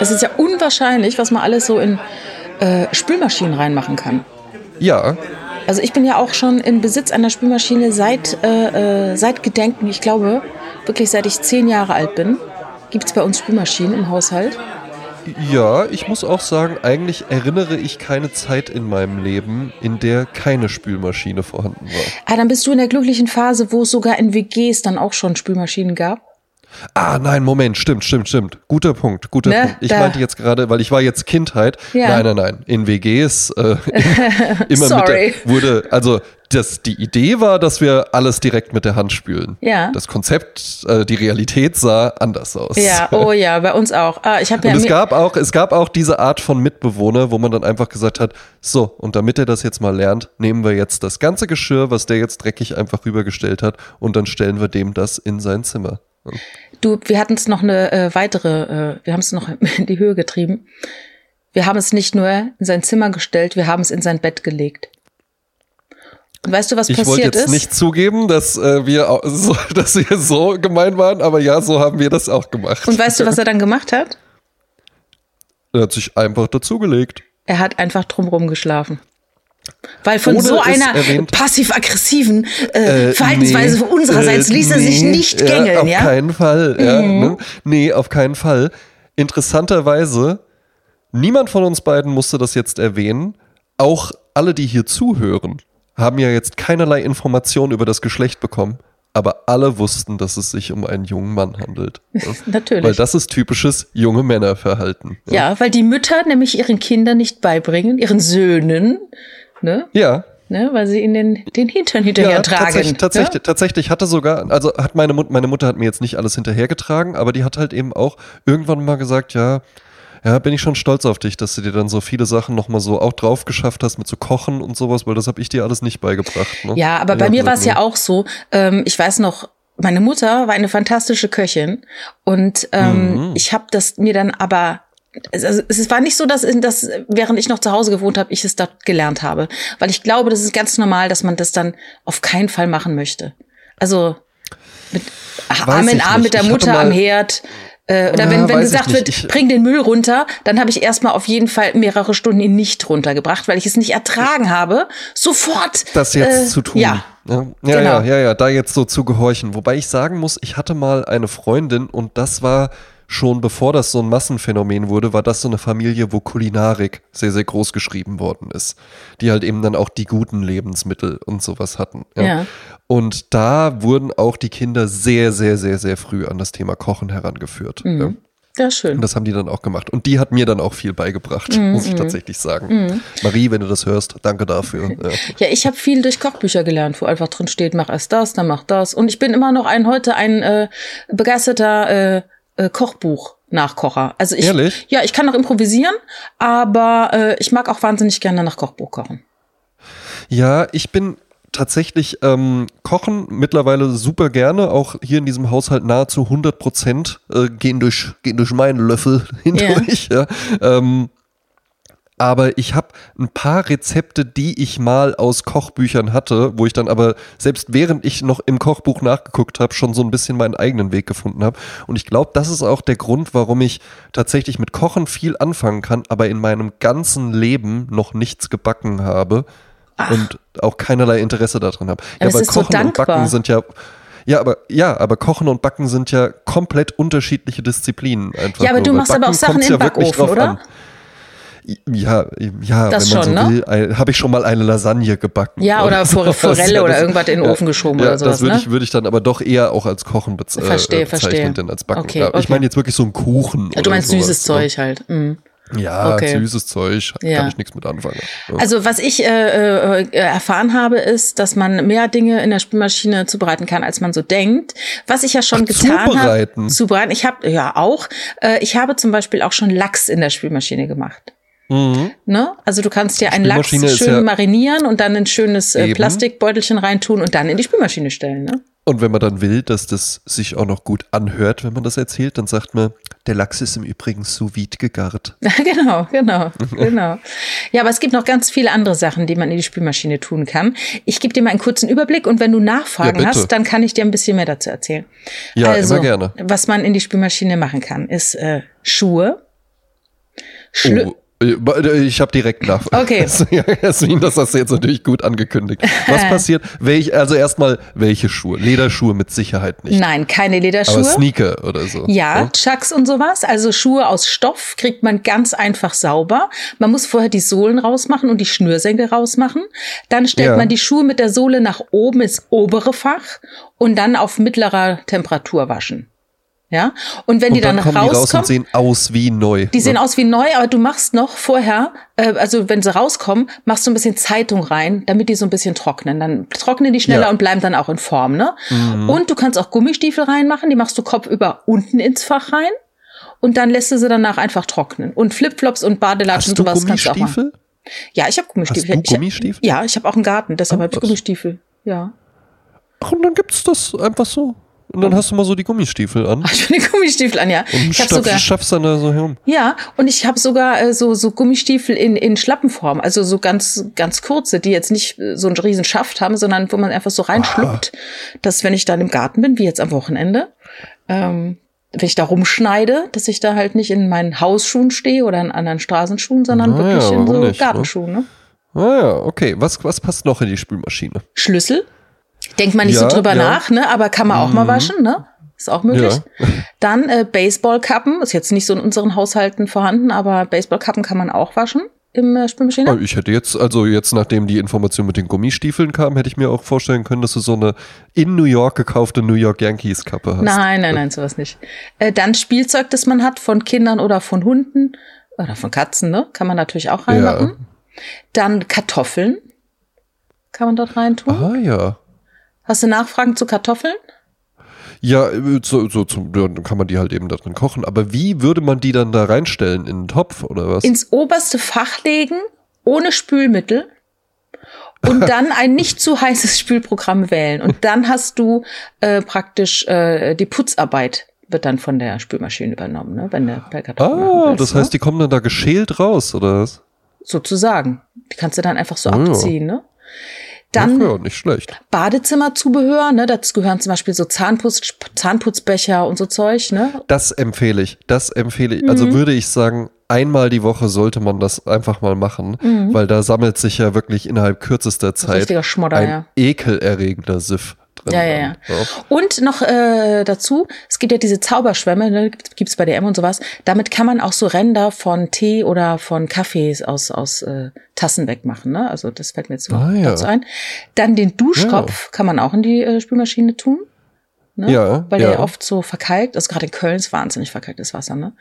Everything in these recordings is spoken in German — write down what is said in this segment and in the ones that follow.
Es ist ja unwahrscheinlich, was man alles so in äh, Spülmaschinen reinmachen kann. Ja. Also ich bin ja auch schon in Besitz einer Spülmaschine seit, äh, äh, seit Gedenken, ich glaube, wirklich seit ich zehn Jahre alt bin, gibt es bei uns Spülmaschinen im Haushalt. Ja, ich muss auch sagen, eigentlich erinnere ich keine Zeit in meinem Leben, in der keine Spülmaschine vorhanden war. Ah, dann bist du in der glücklichen Phase, wo es sogar in WGs dann auch schon Spülmaschinen gab. Ah, nein, Moment, stimmt, stimmt, stimmt. Guter Punkt, guter Ne, Punkt. Ich da- meinte jetzt gerade, weil ich war jetzt Kindheit. Ja. Nein, nein, nein. In WGs äh, immer Sorry. mit der, wurde, also das, die Idee war, dass wir alles direkt mit der Hand spülen. Ja. Das Konzept, äh, die Realität sah anders aus. Ja, oh ja, bei uns auch. Ah, ich habe ja Und es gab auch, es gab auch diese Art von Mitbewohner, wo man dann einfach gesagt hat, so, und damit er das jetzt mal lernt, nehmen wir jetzt das ganze Geschirr, was der jetzt dreckig einfach rübergestellt hat, und dann stellen wir dem das in sein Zimmer. Du, wir hatten es noch eine äh, weitere, äh, wir haben es noch in die Höhe getrieben. Wir haben es nicht nur in sein Zimmer gestellt, wir haben es in sein Bett gelegt. Und weißt du, was Ich wollte passiert jetzt ist? nicht zugeben, dass äh, wir so, dass wir so gemein waren, aber ja, so haben wir das auch gemacht. Und weißt du, was er dann gemacht hat? er hat sich einfach dazugelegt. Er hat einfach drumrum geschlafen. Weil von Ohne so einer passiv-aggressiven äh, Verhaltensweise nee, von unsererseits äh, ließ er sich nee, nicht ja, gängeln, auf ja? Mhm. keinen Fall. Ja, ne? Nee, auf keinen Fall. Interessanterweise, niemand von uns beiden musste das jetzt erwähnen. Auch alle, die hier zuhören, haben ja jetzt keinerlei Information über das Geschlecht bekommen. Aber alle wussten, dass es sich um einen jungen Mann handelt. Ja? Natürlich. Weil das ist typisches junge Männerverhalten. ja, weil die Mütter nämlich ihren Kindern nicht beibringen, ihren Söhnen, ne? Ja, ne? Weil sie ihnen den, den Hintern hinterher tragen. Tatsächlich, tatsächlich, ja? tatsächlich hatte sogar, also hat meine Mutter, meine Mutter hat mir jetzt nicht alles hinterhergetragen, aber die hat halt eben auch irgendwann mal gesagt, ja, ja, bin ich schon stolz auf dich, dass du dir dann so viele Sachen nochmal so auch drauf geschafft hast mit so Kochen und sowas, weil das habe ich dir alles nicht beigebracht. Ne? Ja, aber Ich bei mir war es ja auch so, ähm, ich weiß noch, meine Mutter war eine fantastische Köchin und ähm, Mhm. ich habe das mir dann aber also es war nicht so, dass, dass während ich noch zu Hause gewohnt habe, ich es dort gelernt habe. Weil ich glaube, das ist ganz normal, dass man das dann auf keinen Fall machen möchte. Also mit Arm in Arm mit der Mutter am Herd. Äh, oder Ja, wenn, wenn gesagt wird, Ich- bring den Müll runter, dann habe ich erstmal auf jeden Fall mehrere Stunden ihn nicht runtergebracht, weil ich es nicht ertragen habe, sofort das jetzt äh, zu tun. Ja, Ja, ja, Genau. ja, ja, ja, da jetzt so zu gehorchen. Wobei ich sagen muss, ich hatte mal eine Freundin und das war schon bevor das so ein Massenphänomen wurde, war das so eine Familie, wo Kulinarik sehr, sehr groß geschrieben worden ist. Die halt eben dann auch die guten Lebensmittel und sowas hatten. Ja. Und da wurden auch die Kinder sehr, sehr, sehr, sehr früh an das Thema Kochen herangeführt. Ja. Mhm. ja schön. Und das haben die dann auch gemacht. Und die hat mir dann auch viel beigebracht, Mhm, muss ich tatsächlich sagen. Marie, wenn du das hörst, danke dafür. Ja. Ja, ich habe viel durch Kochbücher gelernt, wo einfach drin steht, mach erst das, dann mach das. Und ich bin immer noch ein heute ein äh, begeisterter äh, äh, Kochbuch-Nachkocher. Also ich, Ehrlich? ja, ich kann noch improvisieren, aber äh, ich mag auch wahnsinnig gerne nach Kochbuch kochen. Ja, ich bin tatsächlich ähm, kochen mittlerweile super gerne, auch hier in diesem Haushalt nahezu 100 Prozent äh, gehen, durch, gehen durch meinen Löffel hindurch. Ja. Ähm, aber ich habe ein paar Rezepte, die ich mal aus Kochbüchern hatte, wo ich dann aber selbst während ich noch im Kochbuch nachgeguckt habe, schon so ein bisschen meinen eigenen Weg gefunden habe. Und ich glaube, das ist auch der Grund, warum ich tatsächlich mit Kochen viel anfangen kann, aber in meinem ganzen Leben noch nichts gebacken habe und auch keinerlei Interesse daran habe. Aber es ist so und Backen sind ja ja, aber ja, aber Kochen und Backen sind ja komplett unterschiedliche Disziplinen einfach. Ja, aber nur. du machst aber auch Sachen im ja Backofen, oder? an. Ja, ja, Das wenn man schon, so ne? will, habe ich schon mal eine Lasagne gebacken. Ja, oder sowas. Forelle Ja, oder das- irgendwas in den ja, Ofen geschoben ja, oder sowas, Das würde ne? ich, würde ich dann aber doch eher auch als Kochen bez äh, Verstehe, äh, bezeichnen, verstehe. denn als Backen. Okay, ja, Ich okay. meine jetzt wirklich so einen Kuchen. Du oder meinst sowas, süßes ne? Zeug halt. Mhm. Ja, Okay. süßes Zeug, Ja. kann ich nichts mit anfangen. Ja. Also was ich äh, äh, erfahren habe, ist, dass man mehr Dinge in der Spülmaschine zubereiten kann, als man so denkt. Was ich ja schon Ach, getan zubereiten? habe. Zubereiten. Ich habe ja auch. Äh, ich habe zum Beispiel auch schon Lachs in der Spülmaschine gemacht. Mhm. Ne? Also du kannst dir einen Lachs schön ja- marinieren und dann ein schönes äh, Eben. Plastikbeutelchen reintun und dann in die Spülmaschine stellen. Ne? Und wenn man dann will, dass das sich auch noch gut anhört, wenn man das erzählt, dann sagt man, Der Lachs ist im Übrigen sous vide gegart. genau, genau, genau. Ja, aber es gibt noch ganz viele andere Sachen, die man in die Spülmaschine tun kann. Ich gebe dir mal einen kurzen Überblick und wenn du Nachfragen Ja, hast, dann kann ich dir ein bisschen mehr dazu erzählen. Ja, also, immer gerne. Was man in die Spülmaschine machen kann, ist äh, Schuhe. Schlü Oh, ich habe direkt nach. Okay. Ja, Jasmin, das hast du jetzt natürlich gut angekündigt. Was passiert? Welch, also erstmal, welche Schuhe? Lederschuhe mit Sicherheit nicht. Nein, keine Aber Lederschuhe. Sneaker oder so. Ja, ne? Chucks und sowas. Also Schuhe aus Stoff kriegt man ganz einfach sauber. Man muss vorher die Sohlen rausmachen und die Schnürsenkel rausmachen. Dann stellt Ja. man die Schuhe mit der Sohle nach oben ins obere Fach und dann auf mittlerer Temperatur waschen. Ja, und wenn die Und dann, dann, kommen die raus rauskommen, und sehen aus wie neu. die sehen ne? aus wie neu, aber du machst noch vorher, äh, also wenn sie rauskommen, machst du ein bisschen Zeitung rein, damit die so ein bisschen trocknen. Dann trocknen die schneller Ja. Mhm. und bleiben dann auch in Form, ne? Und du kannst auch Gummistiefel reinmachen, die machst du kopfüber unten ins Fach rein und dann lässt du sie danach einfach trocknen. Und Flipflops und Badelatschen und sowas kannst du auch machen. Gummistiefel? Ja, ich habe Gummistiefel. Hast du Ich hab- Gummistiefel? Ja, ich habe auch einen Garten, deshalb Oh, habe ich? Gummistiefel. Ja. Ach, und dann gibt's das einfach so. Und dann hast du mal so die Gummistiefel an. Ach, ich bin Gummistiefel an, ja. Und ich schaff, sogar schaffst dann da so herum. Ja, und ich habe sogar äh, so so Gummistiefel in in Schlappenform, also so ganz ganz kurze, die jetzt nicht äh, so einen riesen Schaft haben, sondern wo man einfach so reinschluckt, dass wenn ich dann im Garten bin, wie jetzt am Wochenende, ähm, wenn ich da rumschneide, dass ich da halt nicht in meinen Hausschuhen stehe oder in anderen Straßenschuhen, sondern Naja, wirklich in so nicht, ne? Gartenschuhen. Ne? Ah ja, okay. Was, was passt noch in die Spülmaschine? Schlüssel, denkt man nicht Ja, so drüber ja. nach, ne? Aber kann man auch mal waschen, ne? Ist auch möglich. Ja. Dann äh, Baseballkappen, ist jetzt nicht so in unseren Haushalten vorhanden, aber Baseballkappen kann man auch waschen im äh, Spülmaschine. Ah, Ich hätte jetzt, also jetzt nachdem die Information mit den Gummistiefeln kam, hätte ich mir auch vorstellen können, dass du so eine in New York gekaufte New York Yankees Kappe hast. Nein, nein, nein, sowas nicht. Äh, dann Spielzeug, das man hat von Kindern oder von Hunden oder von Katzen, ne? Kann man natürlich auch reinmachen. Dann Kartoffeln kann man dort reintun. Ah ja. Hast du Nachfragen zu Kartoffeln? Ja, äh, so, so zum, dann kann man die halt eben da drin kochen. Aber wie würde man die dann da reinstellen? In einen Topf oder was? Ins oberste Fach legen, ohne Spülmittel. Und dann ein nicht zu heißes Spülprogramm wählen. Und dann hast du äh, praktisch äh, die Putzarbeit wird dann von der Spülmaschine übernommen, ne? wenn der per Kartoffeln ah, willst, das ne? heißt, die kommen dann da geschält raus, oder was? sozusagen. Die kannst du dann einfach so ja. abziehen, ne? Dann ja, nicht schlecht. Badezimmerzubehör, ne? Dazu gehören zum Beispiel so Zahnputz, Zahnputzbecher und so Zeug, ne? Das empfehle ich. Das empfehle ich. Mhm. Also würde ich sagen, einmal die Woche sollte man das einfach mal machen, weil da sammelt sich ja wirklich innerhalb kürzester Zeit Mhm. ein ja. ekelerregender Siff drin. Ja, ja, ja. Und noch äh, dazu, es gibt ja diese Zauberschwämme, ne, gibt's bei DM und sowas. Damit kann man auch so Ränder von Tee oder von Kaffees aus aus äh, Tassen wegmachen. Ne? Also das fällt mir jetzt Ah, ja. dazu ein. Dann den Duschkopf kann man auch in die äh, Spülmaschine tun. Ne? Ja, Weil ja. der oft so verkalkt ist. Gerade in Köln ist wahnsinnig verkalktes Wasser. Ne?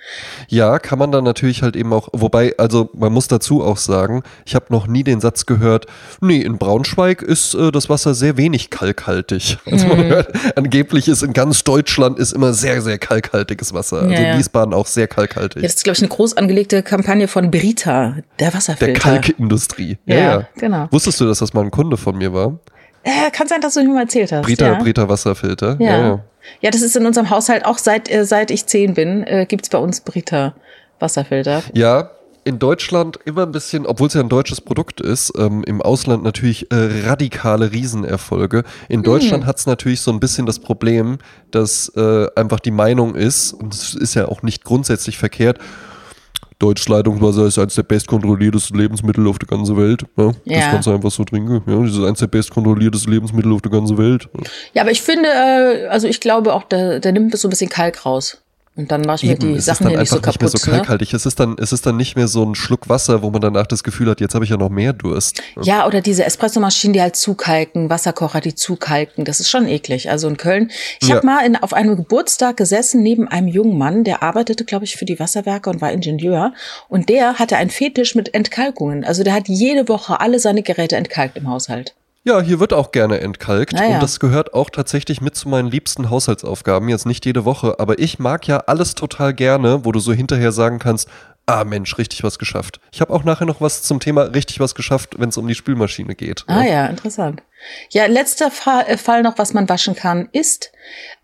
Ja, kann man dann natürlich halt eben auch, wobei, also man muss dazu auch sagen, ich habe noch nie den Satz gehört, nee, in Braunschweig ist äh, das Wasser sehr wenig kalkhaltig. Also Mhm. man hört, angeblich ist in ganz Deutschland ist immer sehr, sehr kalkhaltiges Wasser. Also Ja, ja. in Wiesbaden auch sehr kalkhaltig. Jetzt ist, glaube ich, eine groß angelegte Kampagne von Brita, der Der Wasserfilter. Kalkindustrie. Ja, Ja, ja, genau. Wusstest du, dass das mal ein Kunde von mir war? Äh, kann sein, dass du mir mal erzählt hast. Brita, ja. Brita Wasserfilter. Ja. Ja, ja. das ist in unserem Haushalt auch seit, äh, seit ich zehn bin, äh, gibt's bei uns Brita Wasserfilter. Ja, in Deutschland immer ein bisschen, obwohl es ja ein deutsches Produkt ist, ähm, im Ausland natürlich äh, radikale Riesenerfolge. In Deutschland Mhm. hat es natürlich so ein bisschen das Problem, dass äh, einfach die Meinung ist, und es ist ja auch nicht grundsätzlich verkehrt, Deutsches Leitungswasser ist eines der bestkontrolliertesten Lebensmittel auf der ganzen Welt. Ja, Ja. Das kannst du einfach so trinken. Ja, das ist eines der bestkontrolliertesten Lebensmittel auf der ganzen Welt. Ja, aber ich finde, äh, also ich glaube auch, der, der nimmt so ein bisschen Kalk raus. Und dann mach ich mir Eben, die es ist Sachen hier nicht so einfach nicht mehr kaputt. so ne? kalkhaltig. Es ist dann, es ist dann nicht mehr so ein Schluck Wasser, wo man danach das Gefühl hat, jetzt habe ich ja noch mehr Durst. Ja, oder diese Espressomaschinen, die halt zukalken, Wasserkocher, die zukalken. Das ist schon eklig. Also in Köln. Ich Ja. habe mal in, auf einem Geburtstag gesessen neben einem jungen Mann, der arbeitete, glaube ich, für die Wasserwerke und war Ingenieur. Und der hatte einen Fetisch mit Entkalkungen. Also der hat jede Woche alle seine Geräte entkalkt im Haushalt. Ja, hier wird auch gerne entkalkt Ah, ja. und das gehört auch tatsächlich mit zu meinen liebsten Haushaltsaufgaben. Jetzt nicht jede Woche, aber ich mag ja alles total gerne, wo du so hinterher sagen kannst, ah Mensch, richtig was geschafft. Ich habe auch nachher noch was zum Thema richtig was geschafft, wenn es um die Spülmaschine geht. Ah ja, interessant. Ja, letzter Fall, äh, Fall noch, was man waschen kann, ist,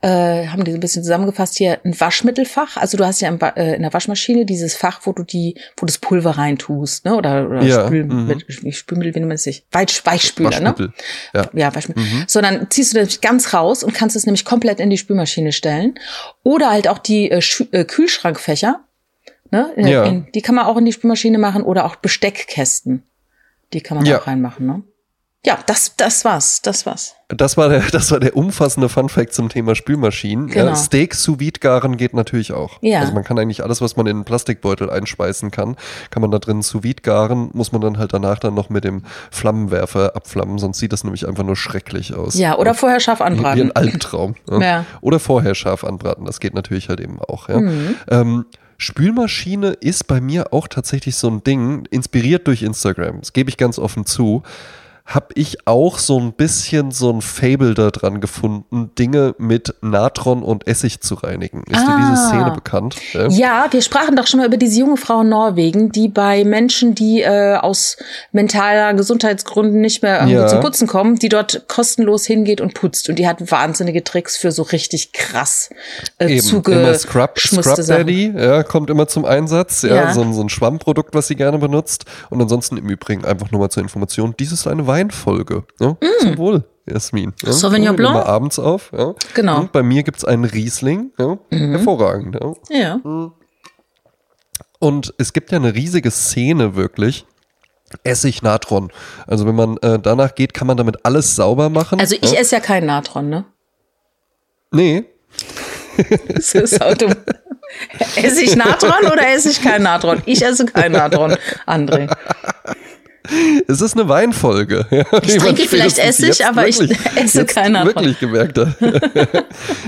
äh, haben die so ein bisschen zusammengefasst hier, ein Waschmittelfach. Also du hast ja äh, in der Waschmaschine dieses Fach, wo du die, wo das Pulver reintust, ne? Oder, oder Ja, Spül, mhm. mit, Spülmittel, wie nennt man es sich? Weich, Weichspüler, Waschmittel. ne? Ja. Ja, Waschmittel. So, dann ziehst du das ganz raus und kannst es nämlich komplett in die Spülmaschine stellen. Oder halt auch die äh, äh, Kühlschrankfächer. Ne? Ja. In, die kann man auch in die Spülmaschine machen oder auch Besteckkästen. Die kann man Ja. auch reinmachen, ne? Ja, das, das war's, das war's. Das war der, das war der umfassende Funfact zum Thema Spülmaschinen. Genau. Ja, Steak sous vide garen geht natürlich auch. Ja. Also man kann eigentlich alles, was man in einen Plastikbeutel einspeisen kann, kann man da drin sous vide garen, muss man dann halt danach dann noch mit dem Flammenwerfer abflammen, sonst sieht das nämlich einfach nur schrecklich aus. Ja, oder vorher scharf Wie anbraten. ein Albtraum. Ja. Ja. Oder vorher scharf anbraten, das geht natürlich halt eben auch. Ja. Mhm. Ähm, Spülmaschine ist bei mir auch tatsächlich so ein Ding, inspiriert durch Instagram, das gebe ich ganz offen zu, habe ich auch so ein bisschen so ein Fable da dran gefunden, Dinge mit Natron und Essig zu reinigen. Ist dir diese Ah. Szene bekannt? Ja. Ja, wir sprachen doch schon mal über diese junge Frau in Norwegen, die bei Menschen, die äh, aus mentaler Gesundheitsgründen nicht mehr irgendwie Ja. zum Putzen kommen, die dort kostenlos hingeht und putzt. Und die hat wahnsinnige Tricks für so richtig krass äh, Eben, immer Scrub, Scrub. Daddy, ja, kommt immer zum Einsatz, ja. So, ein, so ein Schwammprodukt, was sie gerne benutzt. Und ansonsten im Übrigen einfach nur mal zur Information, dies ist eine Weinfolge. Ja? Zum Wohl, Jasmin. Ja? Mm. Sauvignon Blanc? Immer abends auf. Ja? Genau. Und bei mir gibt's einen Riesling. Ja? Hervorragend. Ja? Ja. Und es gibt ja eine riesige Szene wirklich. Essig Natron. Also wenn man äh, danach geht, kann man damit alles sauber machen. Also ich esse ja kein Natron, ne? Nee, Das ist auch dumm. Esse ich Natron oder esse ich kein Natron? Ich esse kein Natron, André. Es ist eine Weinfolge. Ja, Ich trinke vielleicht Essig, aber ich esse keiner wirklich gemerkt hat.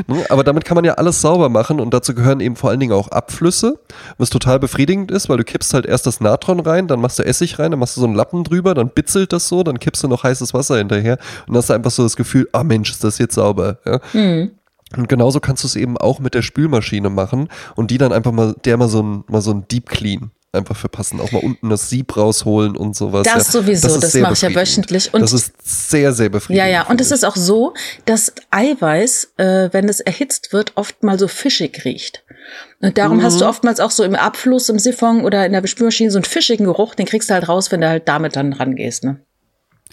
Ne, aber damit kann man ja alles sauber machen und dazu gehören eben vor allen Dingen auch Abflüsse, was total befriedigend ist, weil du kippst halt erst das Natron rein, dann machst du Essig rein, dann machst du so einen Lappen drüber, dann bitzelt das so, dann kippst du noch heißes Wasser hinterher und hast du einfach so das Gefühl, ah Mensch, ist das jetzt sauber. Ja? Hm. Und genauso kannst du es eben auch mit der Spülmaschine machen und die dann einfach mal, der mal so ein, mal so ein Deep Clean einfach verpassen, auch mal unten das Sieb rausholen und sowas. Das ja. sowieso, das sehr mache ich ja wöchentlich. Und- das ist sehr, sehr Ja, befriedigend. ja, und finde es ist auch so, dass Eiweiß, äh, wenn es erhitzt wird, oft mal so fischig riecht. Und darum hast Mhm. du oftmals auch so im Abfluss, im Siphon oder in der Bespülmaschine so einen fischigen Geruch, den kriegst du halt raus, wenn du halt damit dann rangehst, ne?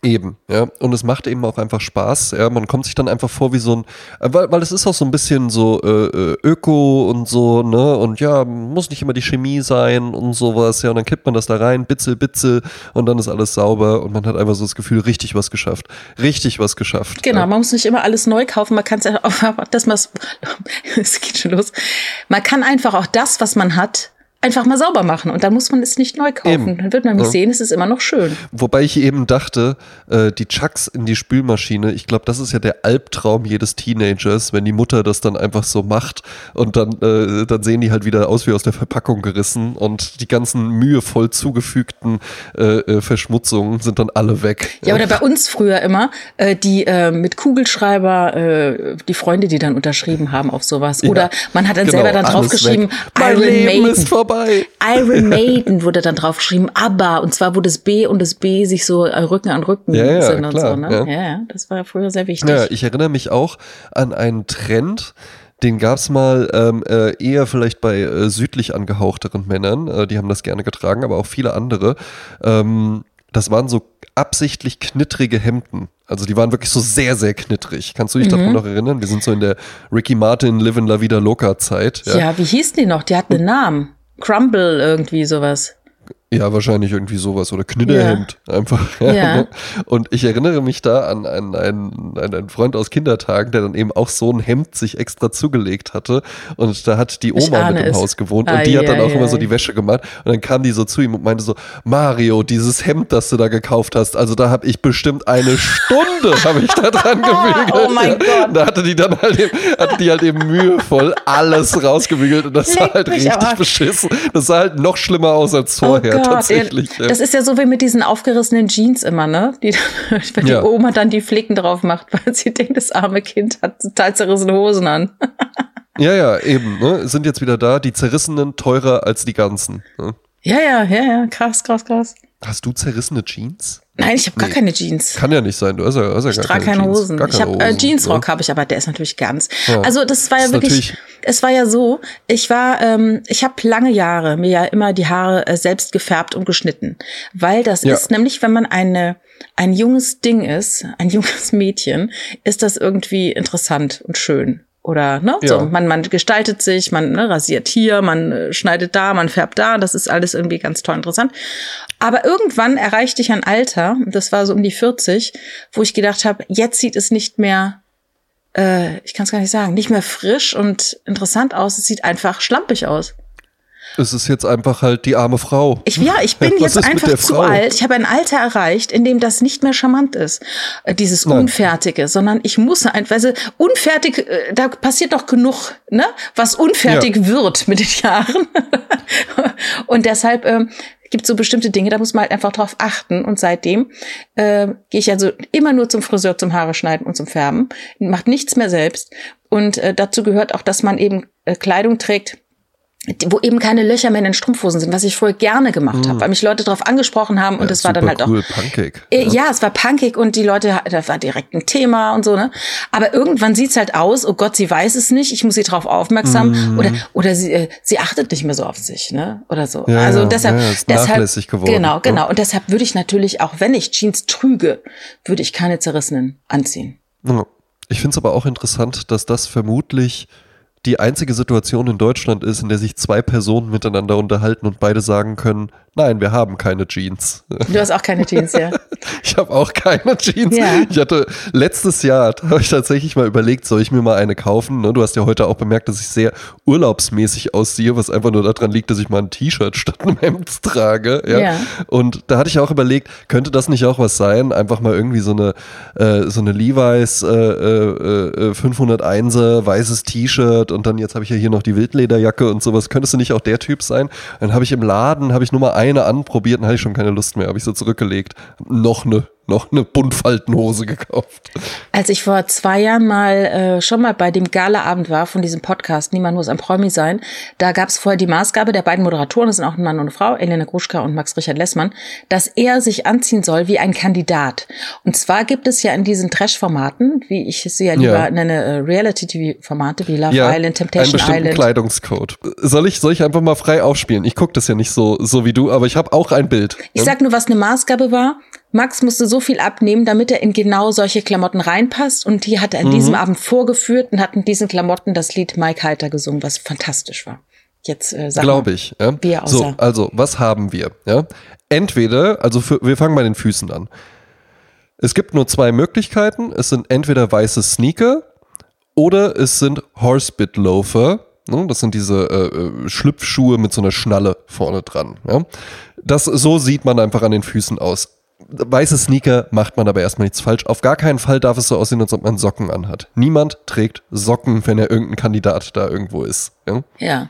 Eben, ja. Und es macht eben auch einfach Spaß. Ja, man kommt sich dann einfach vor wie so ein, äh, weil, weil es ist auch so ein bisschen so äh, äh, Öko und so, ne? Und ja, muss nicht immer die Chemie sein und sowas. Ja, und dann kippt man das da rein, bitzel, bitzel, und dann ist alles sauber und man hat einfach so das Gefühl, richtig was geschafft. Richtig was geschafft. Genau, Ja. man muss nicht immer alles neu kaufen, man kann es ja auch, das mal, es geht schon los. Man kann einfach auch das, was man hat, einfach mal sauber machen und dann muss man es nicht neu kaufen. Eben. Dann wird man nämlich Ja. sehen, es ist immer noch schön. Wobei ich eben dachte, äh, die Chucks in die Spülmaschine, ich glaube, das ist ja der Albtraum jedes Teenagers, wenn die Mutter das dann einfach so macht und dann, äh, dann sehen die halt wieder aus wie aus der Verpackung gerissen und die ganzen mühevoll zugefügten äh, äh, Verschmutzungen sind dann alle weg. Ja, oder bei uns früher immer, äh, die äh, mit Kugelschreiber, äh, die Freunde, die dann unterschrieben haben auf sowas. Oder man hat dann Genau, selber dann draufgeschrieben, Iron Leben Maiden. ist vorbei. Iron Maiden wurde dann draufgeschrieben, ABBA. Und zwar, wo das B und das B sich so äh, Rücken an Rücken Ja, ja, sind und klar, so. Ne? ja. Ja. ja, das war früher sehr wichtig. Ja, ich erinnere mich auch an einen Trend, den gab's mal ähm, äh, eher vielleicht bei äh, südlich angehauchteren Männern, äh, die haben das gerne getragen, aber auch viele andere. Ähm, das waren so absichtlich knittrige Hemden. Also die waren wirklich so sehr, sehr knittrig. Kannst du dich Mhm. daran noch erinnern? Wir sind so in der Ricky Martin Live in La Vida Loca Zeit. ja. Ja, wie hießen die noch? Die hatten einen Namen. Crumble irgendwie sowas. Ja wahrscheinlich irgendwie sowas oder Knitterhemd einfach. Ja. ne? Und ich erinnere mich da an einen, einen, einen Freund aus Kindertagen, der dann eben auch so ein Hemd sich extra zugelegt hatte. Und da hat die Oma mit im es. Haus gewohnt Ai, und die hat dann auch immer so die Wäsche gemacht. Und dann kam die so zu ihm und meinte so, Mario, dieses Hemd, das du da gekauft hast, also da habe ich bestimmt eine Stunde, habe ich da dran gebügelt. Oh mein ja. Gott. Da hatte die dann halt eben, hatte die halt eben mühevoll alles rausgebügelt und das sah Leck halt mich richtig Arsch. beschissen. Das sah halt noch schlimmer aus als vorher, oh Tatsächlich. Ja, das ist ja so wie mit diesen aufgerissenen Jeans immer, ne? Die, wenn Ja. die Oma dann die Flicken drauf macht, weil sie denkt, das arme Kind hat total zerrissene Hosen an. Ja, ja, eben, ne? Sind jetzt wieder da, die zerrissenen teurer als die ganzen. Ne? Ja, ja, ja, ja, krass, krass, krass. Hast du zerrissene Jeans? Nein, ich habe gar keine Jeans. Kann ja nicht sein. Du hast ja, hast ja Ich gar trage keine, keine Jeans. Hosen. Gar ich keine habe äh, Jeansrock ja. habe ich, aber der ist natürlich ganz. Ja. Also das war Das ja ist wirklich. Es war ja so. Ich war, ähm, ich habe lange Jahre mir ja immer die Haare äh, selbst gefärbt und geschnitten, weil das Ja. ist nämlich, wenn man eine ein junges Ding ist, ein junges Mädchen, ist das irgendwie interessant und schön. Oder ne, Ja. so man man gestaltet sich, man ne, rasiert hier, man äh, schneidet da, man färbt da, das ist alles irgendwie ganz toll interessant. Aber irgendwann erreichte ich ein Alter, das war so um die 40, wo ich gedacht habe, jetzt sieht es nicht mehr, äh, ich kann es gar nicht sagen, nicht mehr frisch und interessant aus. Es sieht einfach schlampig aus. Es ist jetzt einfach halt die arme Frau. Ich, ja, ich bin jetzt einfach zu Frau? alt. Ich habe ein Alter erreicht, in dem das nicht mehr charmant ist, äh, dieses Nein. Unfertige, sondern ich muss einfach, also unfertig, äh, da passiert doch genug, ne, was unfertig Ja. wird mit den Jahren. Und deshalb ähm, gibt so bestimmte Dinge, da muss man halt einfach drauf achten. Und seitdem äh, gehe ich also immer nur zum Friseur, zum Haare schneiden und zum Färben, macht nichts mehr selbst. Und äh, dazu gehört auch, dass man eben äh, Kleidung trägt, wo eben keine Löcher mehr in den Strumpfhosen sind, was ich früher gerne gemacht habe, weil mich Leute darauf angesprochen haben und das war dann Mhm. Halt auch cool, Pancake. äh, Ja, es war punkig und die Leute, da war direkt ein Thema und so, ne? Aber irgendwann sieht's halt aus, oh Gott, sie weiß es nicht, ich muss sie drauf aufmerksam Mhm. oder oder sie äh, sie achtet nicht mehr so auf sich, ne? Oder so. Ja, also ja, deshalb, ja, ist deshalb nachlässig geworden, Genau, ne? genau und deshalb würde ich natürlich auch wenn ich Jeans trüge, würde ich keine zerrissenen anziehen. Ja. Ich finde es aber auch interessant, dass das vermutlich die einzige Situation in Deutschland ist, in der sich zwei Personen miteinander unterhalten und beide sagen können, nein, wir haben keine Jeans. Du hast auch keine Jeans, ja. Ich habe auch keine Jeans. Ja. Ich hatte letztes Jahr habe ich tatsächlich mal überlegt, soll ich mir mal eine kaufen? Ne, Du hast ja heute auch bemerkt, dass ich sehr urlaubsmäßig aussehe, was einfach nur daran liegt, dass ich mal ein T-Shirt statt einem Hemd trage. Ja. Ja. Und da hatte ich auch überlegt, könnte das nicht auch was sein? Einfach mal irgendwie so eine äh, so eine Levi's äh, äh, äh, 501er weißes T-Shirt und dann jetzt habe ich ja hier noch die Wildlederjacke und sowas. Könntest du nicht auch der Typ sein? Dann habe ich im Laden habe ich nur mal eine anprobiert und hatte ich schon keine Lust mehr, habe ich so zurückgelegt. Noch eine noch eine Buntfaltenhose gekauft. Als ich vor zwei Jahren mal äh, schon mal bei dem Galaabend war von diesem Podcast Niemand muss ein Promi sein, da gab es vorher die Maßgabe der beiden Moderatoren, das sind auch ein Mann und eine Frau, Elena Gruschka und Max Richard Lessmann, dass er sich anziehen soll wie ein Kandidat. Und zwar gibt es ja in diesen Trash-Formaten, wie ich sie ja lieber Ja. nenne, äh, Reality-TV-Formate wie Love Island, einen Temptation bestimmten Island. Kleidungscode. Soll ich, soll ich einfach mal frei aufspielen? Ich gucke das ja nicht so, so wie du, aber ich habe auch ein Bild. Ich sag nur, was eine Maßgabe war. Max musste so viel abnehmen, damit er in genau solche Klamotten reinpasst. Und die hat er an Mhm. diesem Abend vorgeführt und hat in diesen Klamotten das Lied Mike Heiter gesungen, was fantastisch war. Jetzt äh, Glaube ich. Ja. Wie er so, also, was haben wir? Ja? Entweder, also für, wir fangen bei den Füßen an. Es gibt nur zwei Möglichkeiten. Es sind entweder weiße Sneaker oder es sind Horsebit Loafer. Ne? Das sind diese äh, äh, Schlüpfschuhe mit so einer Schnalle vorne dran. Ja? Das, so sieht man einfach an den Füßen aus. Weiße Sneaker macht man aber erstmal nichts falsch. Auf gar keinen Fall darf es so aussehen, als ob man Socken anhat. Niemand trägt Socken, wenn er irgendein Kandidat da irgendwo ist. Ja? Ja.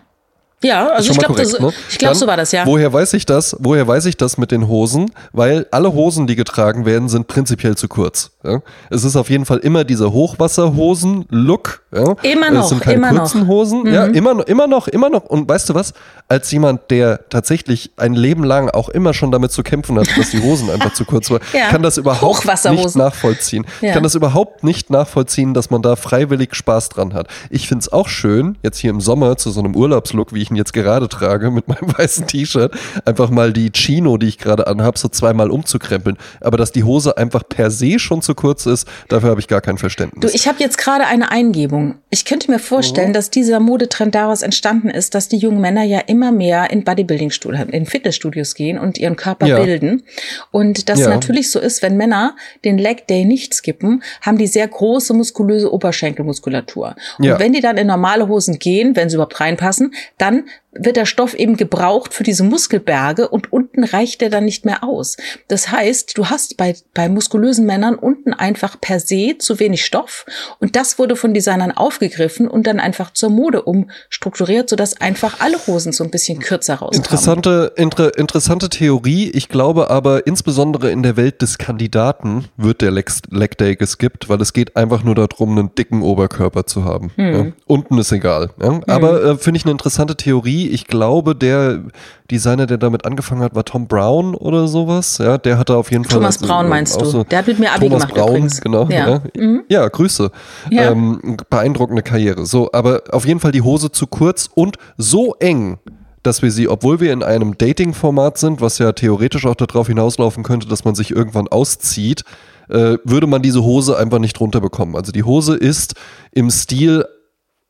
Ja, also ich glaube, ne? ich glaub, Dann, so war das, ja. Woher weiß ich das? Woher weiß ich das mit den Hosen? Weil alle Hosen, die getragen werden, sind prinzipiell zu kurz. Ja? Es ist auf jeden Fall immer dieser Hochwasserhosen-Look. Ja? Immer noch, Es sind keine immer noch. Mhm. kurzen Hosen. Ja, immer, noch, immer noch, immer noch. Und weißt du was? Als jemand, der tatsächlich ein Leben lang auch immer schon damit zu kämpfen hat, dass die Hosen einfach zu kurz waren, Ja. kann das überhaupt nicht nachvollziehen. Ich Ja. kann das überhaupt nicht nachvollziehen, dass man da freiwillig Spaß dran hat. Ich finde es auch schön, jetzt hier im Sommer zu so einem Urlaubslook, wie ich ihn jetzt gerade trage, mit meinem weißen T-Shirt, einfach mal die Chino, die ich gerade anhab, so zweimal umzukrempeln. Aber dass die Hose einfach per se schon zu kurz ist, dafür habe ich gar kein Du, Verständnis. ich habe jetzt gerade eine Eingebung. Ich könnte mir vorstellen, Mhm. dass dieser Modetrend daraus entstanden ist, dass die jungen Männer ja immer mehr in Bodybuilding-Studios, in Fitnessstudios gehen und ihren Körper Ja. bilden. Und das Ja. natürlich so ist, wenn Männer den Leg Day nicht skippen, haben die sehr große muskulöse Oberschenkelmuskulatur. Und Ja. wenn die dann in normale Hosen gehen, wenn sie überhaupt reinpassen, dann wird der Stoff eben gebraucht für diese Muskelberge und unten reicht der dann nicht mehr aus. Das heißt, du hast bei, bei muskulösen Männern unten einfach per se zu wenig Stoff und das wurde von Designern aufgegriffen und dann einfach zur Mode umstrukturiert, sodass einfach alle Hosen so ein bisschen kürzer rauskamen. Interessante, inter, interessante Theorie. Ich glaube aber, insbesondere in der Welt des Kandidaten wird der Leg, Day geskippt, weil es geht einfach nur darum, einen dicken Oberkörper zu haben. Ja. Unten ist egal. Ja. Aber äh, finde ich eine interessante Theorie. Ich glaube, der Designer, der damit angefangen hat, war Tom Brown oder sowas. Ja, der hatte auf jeden Fall. Thomas Braun meinst du? So der hat mit mir Abi Thomas gemacht Braun, übrigens. genau. Ja, ja. Mhm. ja Grüße. Ja. Ähm, beeindruckende Karriere. So, aber auf jeden Fall die Hose zu kurz und so eng, dass wir sie, obwohl wir in einem Dating-Format sind, was ja theoretisch auch darauf hinauslaufen könnte, dass man sich irgendwann auszieht, äh, würde man diese Hose einfach nicht runterbekommen. Also die Hose ist im Stil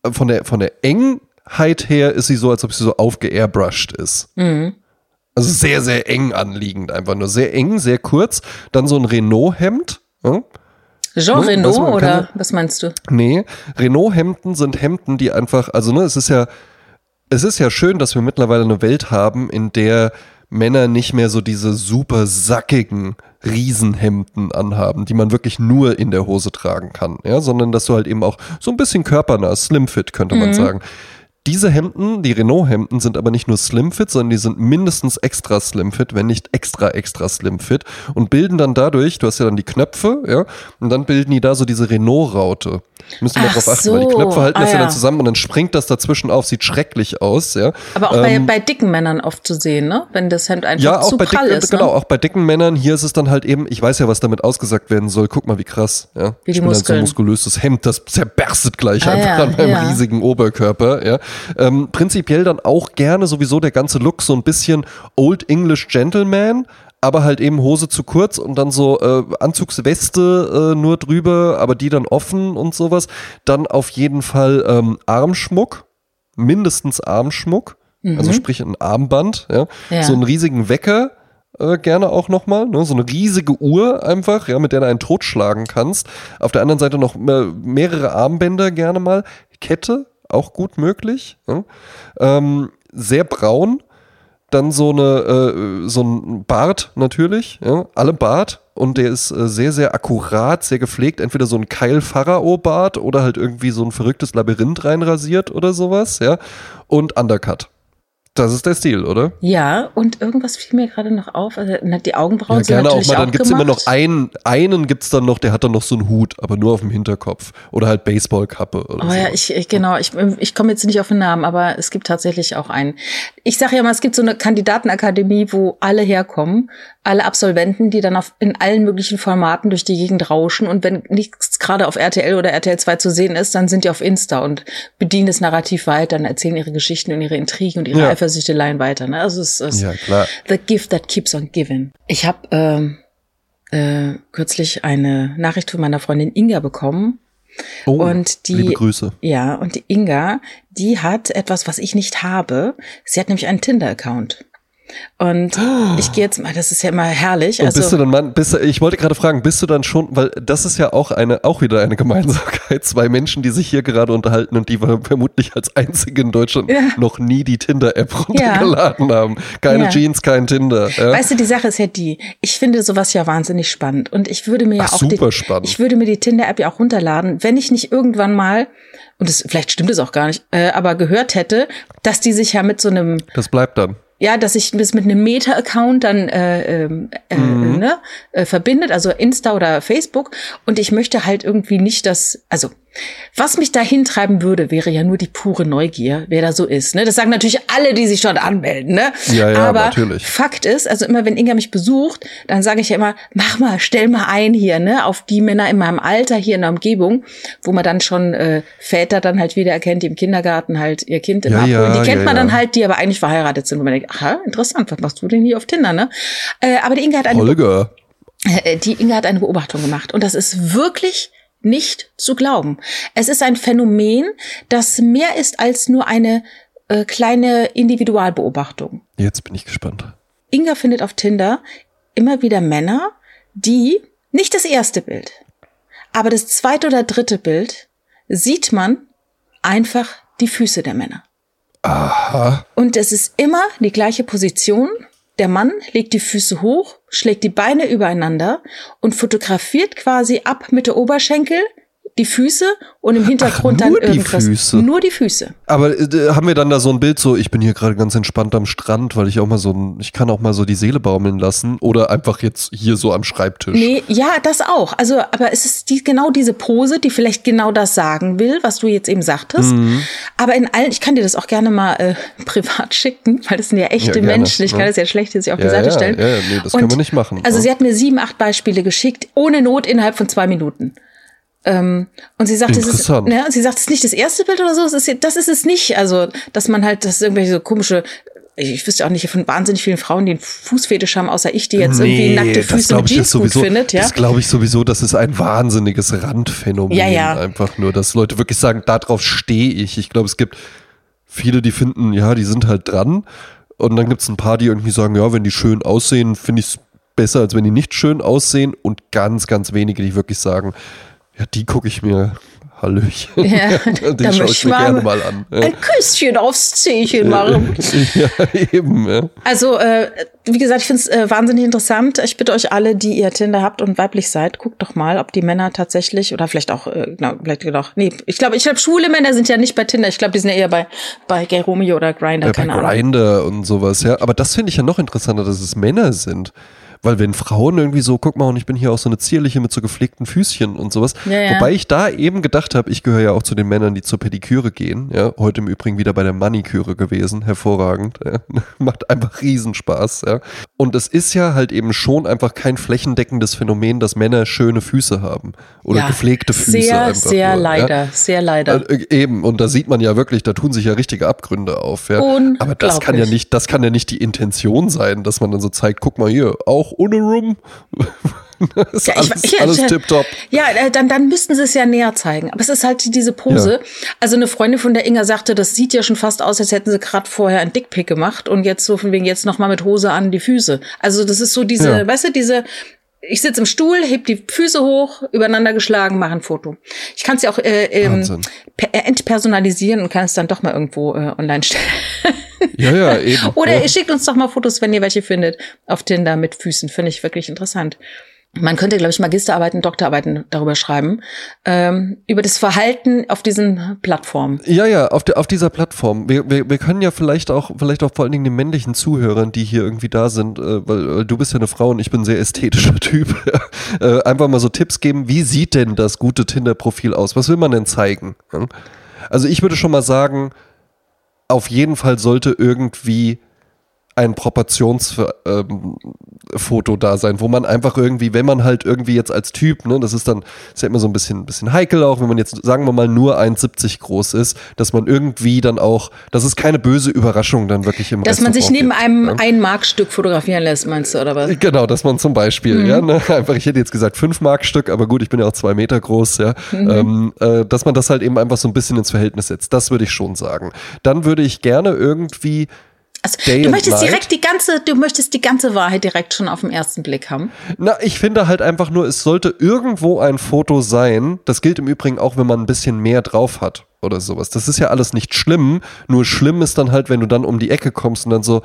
äh, von der, von der Engheit her ist sie so, als ob sie so aufgeairbrushed ist. Mhm. Also sehr, sehr eng anliegend, einfach nur sehr eng, sehr kurz. Dann so ein Renault-Hemd. Ja? Jean ne? Renault oder was meinst du? Nee, Renault-Hemden sind Hemden, die einfach, also ne, es ist ja, es ist ja schön, dass wir mittlerweile eine Welt haben, in der Männer nicht mehr so diese super sackigen Riesenhemden anhaben, die man wirklich nur in der Hose tragen kann, ja, sondern dass du halt eben auch so ein bisschen körpernah, slimfit könnte man mhm. sagen. Diese Hemden, die Renault-Hemden, sind aber nicht nur Slimfit, sondern die sind mindestens extra Slimfit, wenn nicht extra extra Slimfit und bilden dann dadurch, du hast ja dann die Knöpfe, ja, und dann bilden die da so diese Renault-Raute. Müssen wir drauf achten, so. weil die Knöpfe halten ah, das ja dann zusammen und dann springt das dazwischen auf, sieht schrecklich aus, ja. Aber auch ähm, bei, bei dicken Männern oft zu sehen, ne? Wenn das Hemd einfach ja, auch zu bei prall dicken, ist. Genau, ne? auch bei dicken Männern, hier ist es dann halt eben, ich weiß ja, was damit ausgesagt werden soll, guck mal, wie krass, ja. Wie die ich bin Muskeln. halt so muskulöses Hemd, das zerberstet gleich ah, einfach ja, an meinem ja. riesigen Oberkörper, ja. Ähm, prinzipiell dann auch gerne sowieso der ganze Look so ein bisschen Old English Gentleman, aber halt eben Hose zu kurz und dann so äh, Anzugsweste äh, nur drüber, aber die dann offen und sowas. Dann auf jeden Fall ähm, Armschmuck, mindestens Armschmuck, mhm. also sprich ein Armband, ja. ja. so einen riesigen Wecker. Äh, gerne auch nochmal, ne? so eine riesige Uhr einfach, ja, mit der du einen totschlagen kannst. Auf der anderen Seite noch mehrere Armbänder gerne mal. Kette, auch gut möglich. Ja? Ähm, sehr braun, dann so eine äh, so ein Bart natürlich, ja, alle Bart. Und der ist äh, sehr sehr akkurat, sehr gepflegt, entweder so ein Keil Pharao Bart oder halt irgendwie so ein verrücktes Labyrinth reinrasiert oder sowas, ja, und Undercut. Das ist der Stil, oder? Ja, und irgendwas fiel mir gerade noch auf. Also, die Augenbrauen ja, sind gerne natürlich auch mal. Dann gibt es immer noch einen, einen gibt es dann noch, der hat dann noch so einen Hut, aber nur auf dem Hinterkopf. Oder halt Baseballkappe oder Oh so. ja, ich, ich, genau, ich, ich komme jetzt nicht auf den Namen, aber es gibt tatsächlich auch einen. Ich sage ja mal, es gibt so eine Kandidatenakademie, wo alle herkommen, alle Absolventen, die dann auf, in allen möglichen Formaten durch die Gegend rauschen. Und wenn nichts gerade auf RTL oder RTL 2 zu sehen ist, dann sind die auf Insta und bedienen das Narrativ weiter und erzählen ihre Geschichten und ihre Intrigen und ihre ja. Eifersüchteleien weiter. Ne? Also es ist ja, klar. the gift that keeps on giving. Ich habe ähm, äh, kürzlich eine Nachricht von meiner Freundin Inga bekommen. Oh, und die, liebe Grüße. Ja, und die Inga, die hat etwas, was ich nicht habe. Sie hat nämlich einen Tinder-Account. Und oh. ich gehe jetzt mal, das ist ja immer herrlich. Und also, bist du dann, Mann, bist ich wollte gerade fragen, bist du dann schon, weil das ist ja auch eine, auch wieder eine Gemeinsamkeit, zwei Menschen, die sich hier gerade unterhalten und die vermutlich als einzige in Deutschland ja. noch nie die Tinder-App runtergeladen ja. haben. Keine ja. Jeans, kein Tinder. Weißt du, die Sache ist ja die, ich finde sowas ja wahnsinnig spannend und ich würde mir ja Ach, auch super die, spannend. ich würde mir die Tinder-App ja auch runterladen, wenn ich nicht irgendwann mal und das, vielleicht stimmt es auch gar nicht, äh, aber gehört hätte, dass die sich ja mit so einem. Das bleibt dann ja, dass sich das mit einem Meta-Account dann äh, ähm, äh, mhm. ne, äh, verbindet, also Insta oder Facebook. Und ich möchte halt irgendwie nicht, dass, also was mich dahin treiben würde, wäre ja nur die pure Neugier, wer da so ist. Ne? Das sagen natürlich alle, die sich dort anmelden. Ne? Ja, ja, Aber natürlich. Fakt ist, also immer wenn Inga mich besucht, dann sage ich ja immer, mach mal, stell mal ein hier, ne, auf die Männer in meinem Alter hier in der Umgebung, wo man dann schon äh, Väter dann halt wieder erkennt, die im Kindergarten halt ihr Kind immer ja, abholen. Die kennt ja, man ja. dann halt, die aber eigentlich verheiratet sind, wo man denkt, aha, interessant, was machst du denn hier auf Tinder, ne? Äh, aber die Inga hat eine Holger. Äh, die Inga hat eine Beobachtung gemacht und das ist wirklich nicht zu glauben. Es ist ein Phänomen, das mehr ist als nur eine äh, kleine Individualbeobachtung. Jetzt bin ich gespannt. Inga findet auf Tinder immer wieder Männer, die nicht das erste Bild, aber das zweite oder dritte Bild sieht man einfach die Füße der Männer. Aha. Und es ist immer die gleiche Position. Der Mann legt die Füße hoch, schlägt die Beine übereinander und fotografiert quasi ab mit der Oberschenkel die Füße und im Hintergrund Ach, dann die irgendwas. Füße? Nur die Füße. Aber äh, haben wir dann da so ein Bild so, ich bin hier gerade ganz entspannt am Strand, weil ich auch mal so ein, ich kann auch mal so die Seele baumeln lassen oder einfach jetzt hier so am Schreibtisch. Nee, ja, das auch. Also, aber es ist die, genau diese Pose, die vielleicht genau das sagen will, was du jetzt eben sagtest. Mhm. Aber in allen, ich kann dir das auch gerne mal äh, privat schicken, weil das sind ja echte Ja, Menschen. Ich kann ja. das ja schlecht jetzt auf die Ja, Seite ja, stellen. ja, ja, nee, das können wir nicht machen, Also ja. sie hat mir sieben, acht Beispiele geschickt, ohne Not innerhalb von zwei Minuten. Ähm, und sie sagt, es ist, ne, sie sagt, es ist nicht das erste Bild oder so, es ist, das ist es nicht. Also, dass man halt, das ist irgendwelche so komische, ich, ich wüsste auch nicht von wahnsinnig vielen Frauen, die einen Fußfetisch haben, außer ich, die jetzt irgendwie nackte Füße ich Jeans sowieso, gut findet, ja. Das glaube ich sowieso, das ist ein wahnsinniges Randphänomen. Ja, ja. Einfach nur, dass Leute wirklich sagen, darauf stehe ich. Ich glaube, es gibt viele, die finden, ja, die sind halt dran. Und dann gibt es ein paar, die irgendwie sagen, ja, wenn die schön aussehen, finde ich es besser, als wenn die nicht schön aussehen. Und ganz, ganz wenige, die wirklich sagen, ja, die gucke ich mir. Hallöchen. Ja, die schaue ich mir gerne mal an. Ein Küsschen aufs Zehchen machen. ja eben. Ja. Also, äh, wie gesagt, ich finde es äh, wahnsinnig interessant. Ich bitte euch alle, die ihr Tinder habt und weiblich seid, guckt doch mal, ob die Männer tatsächlich oder vielleicht auch, äh, genau, vielleicht doch, nee, ich glaube, ich glaube, schwule Männer sind ja nicht bei Tinder. Ich glaube, die sind ja eher bei, bei Gay Romeo oder Grindr, Ja, keine bei Ahnung. Grindr und sowas, ja. Aber das finde ich ja noch interessanter, dass es Männer sind. Weil wenn Frauen irgendwie so, guck mal, und ich bin hier auch so eine zierliche mit so gepflegten Füßchen und sowas. Ja, ja. Wobei ich da eben gedacht habe, ich gehöre ja auch zu den Männern, die zur Pediküre gehen. Ja, heute im Übrigen wieder bei der Maniküre gewesen. Hervorragend. Ja. Macht einfach Riesenspaß. Ja. Und es ist ja halt eben schon einfach kein flächendeckendes Phänomen, dass Männer schöne Füße haben. Oder Ja, gepflegte Füße. Sehr, einfach sehr nur, leider, Ja. sehr leider. Äh, Eben, und da sieht man ja wirklich, da tun sich ja richtige Abgründe auf. Ja. Aber das kann ja nicht, das kann ja nicht die Intention sein, dass man dann so zeigt, guck mal hier, auch ohne Rum. ist Ja, alles, ich- alles ich- tipptopp. Ja, äh, dann, dann müssten sie es ja näher zeigen. Aber es ist halt diese Pose. Ja. Also eine Freundin von der Inga sagte, das sieht ja schon fast aus, als hätten sie gerade vorher ein Dickpick gemacht und jetzt so von wegen jetzt noch mal mit Hose an die Füße. Also das ist so diese, Ja. weißt du, diese ich sitze im Stuhl, heb die Füße hoch, übereinander geschlagen, mache ein Foto. Ich kann es ja auch äh, ähm, äh, entpersonalisieren und kann es dann doch mal irgendwo äh, online stellen. Ja, ja, eben. Oder ja. ihr schickt uns doch mal Fotos, wenn ihr welche findet, auf Tinder mit Füßen. Finde ich wirklich interessant. Man könnte, glaube ich, Magisterarbeiten, Doktorarbeiten darüber schreiben, ähm, über das Verhalten auf diesen Plattformen. Ja, ja, auf, der, auf dieser Plattform. Wir, wir, wir können ja vielleicht auch, vielleicht auch vor allen Dingen den männlichen Zuhörern, die hier irgendwie da sind, äh, weil äh, du bist ja eine Frau und ich bin ein sehr ästhetischer Typ, äh, einfach mal so Tipps geben, wie sieht denn das gute Tinder-Profil aus? Was will man denn zeigen? Ja? Also ich würde schon mal sagen, auf jeden Fall sollte irgendwie ein Proportionsfoto ähm, da sein, wo man einfach irgendwie, wenn man halt irgendwie jetzt als Typ, ne, das ist dann, ist ja immer so ein bisschen, bisschen heikel auch, wenn man jetzt, sagen wir mal, nur 1,70 groß ist, dass man irgendwie dann auch, das ist keine böse Überraschung dann wirklich im Dass man sich Restaurant neben gibt, einem ne? ein Markstück fotografieren lässt, meinst du, oder was? Genau, dass man zum Beispiel, Mhm. ja, ne, einfach, ich hätte jetzt gesagt fünf Mark Stück, aber gut, ich bin ja auch zwei Meter groß, ja, Mhm. ähm, äh, dass man das halt eben einfach so ein bisschen ins Verhältnis setzt, das würde ich schon sagen. Dann würde ich gerne irgendwie Also, Day du möchtest Night. direkt die ganze, du möchtest die ganze Wahrheit direkt schon auf den ersten Blick haben. Na, ich finde halt einfach nur, es sollte irgendwo ein Foto sein. Das gilt im Übrigen auch, wenn man ein bisschen mehr drauf hat oder sowas. Das ist ja alles nicht schlimm. Nur schlimm ist dann halt, wenn du dann um die Ecke kommst und dann so,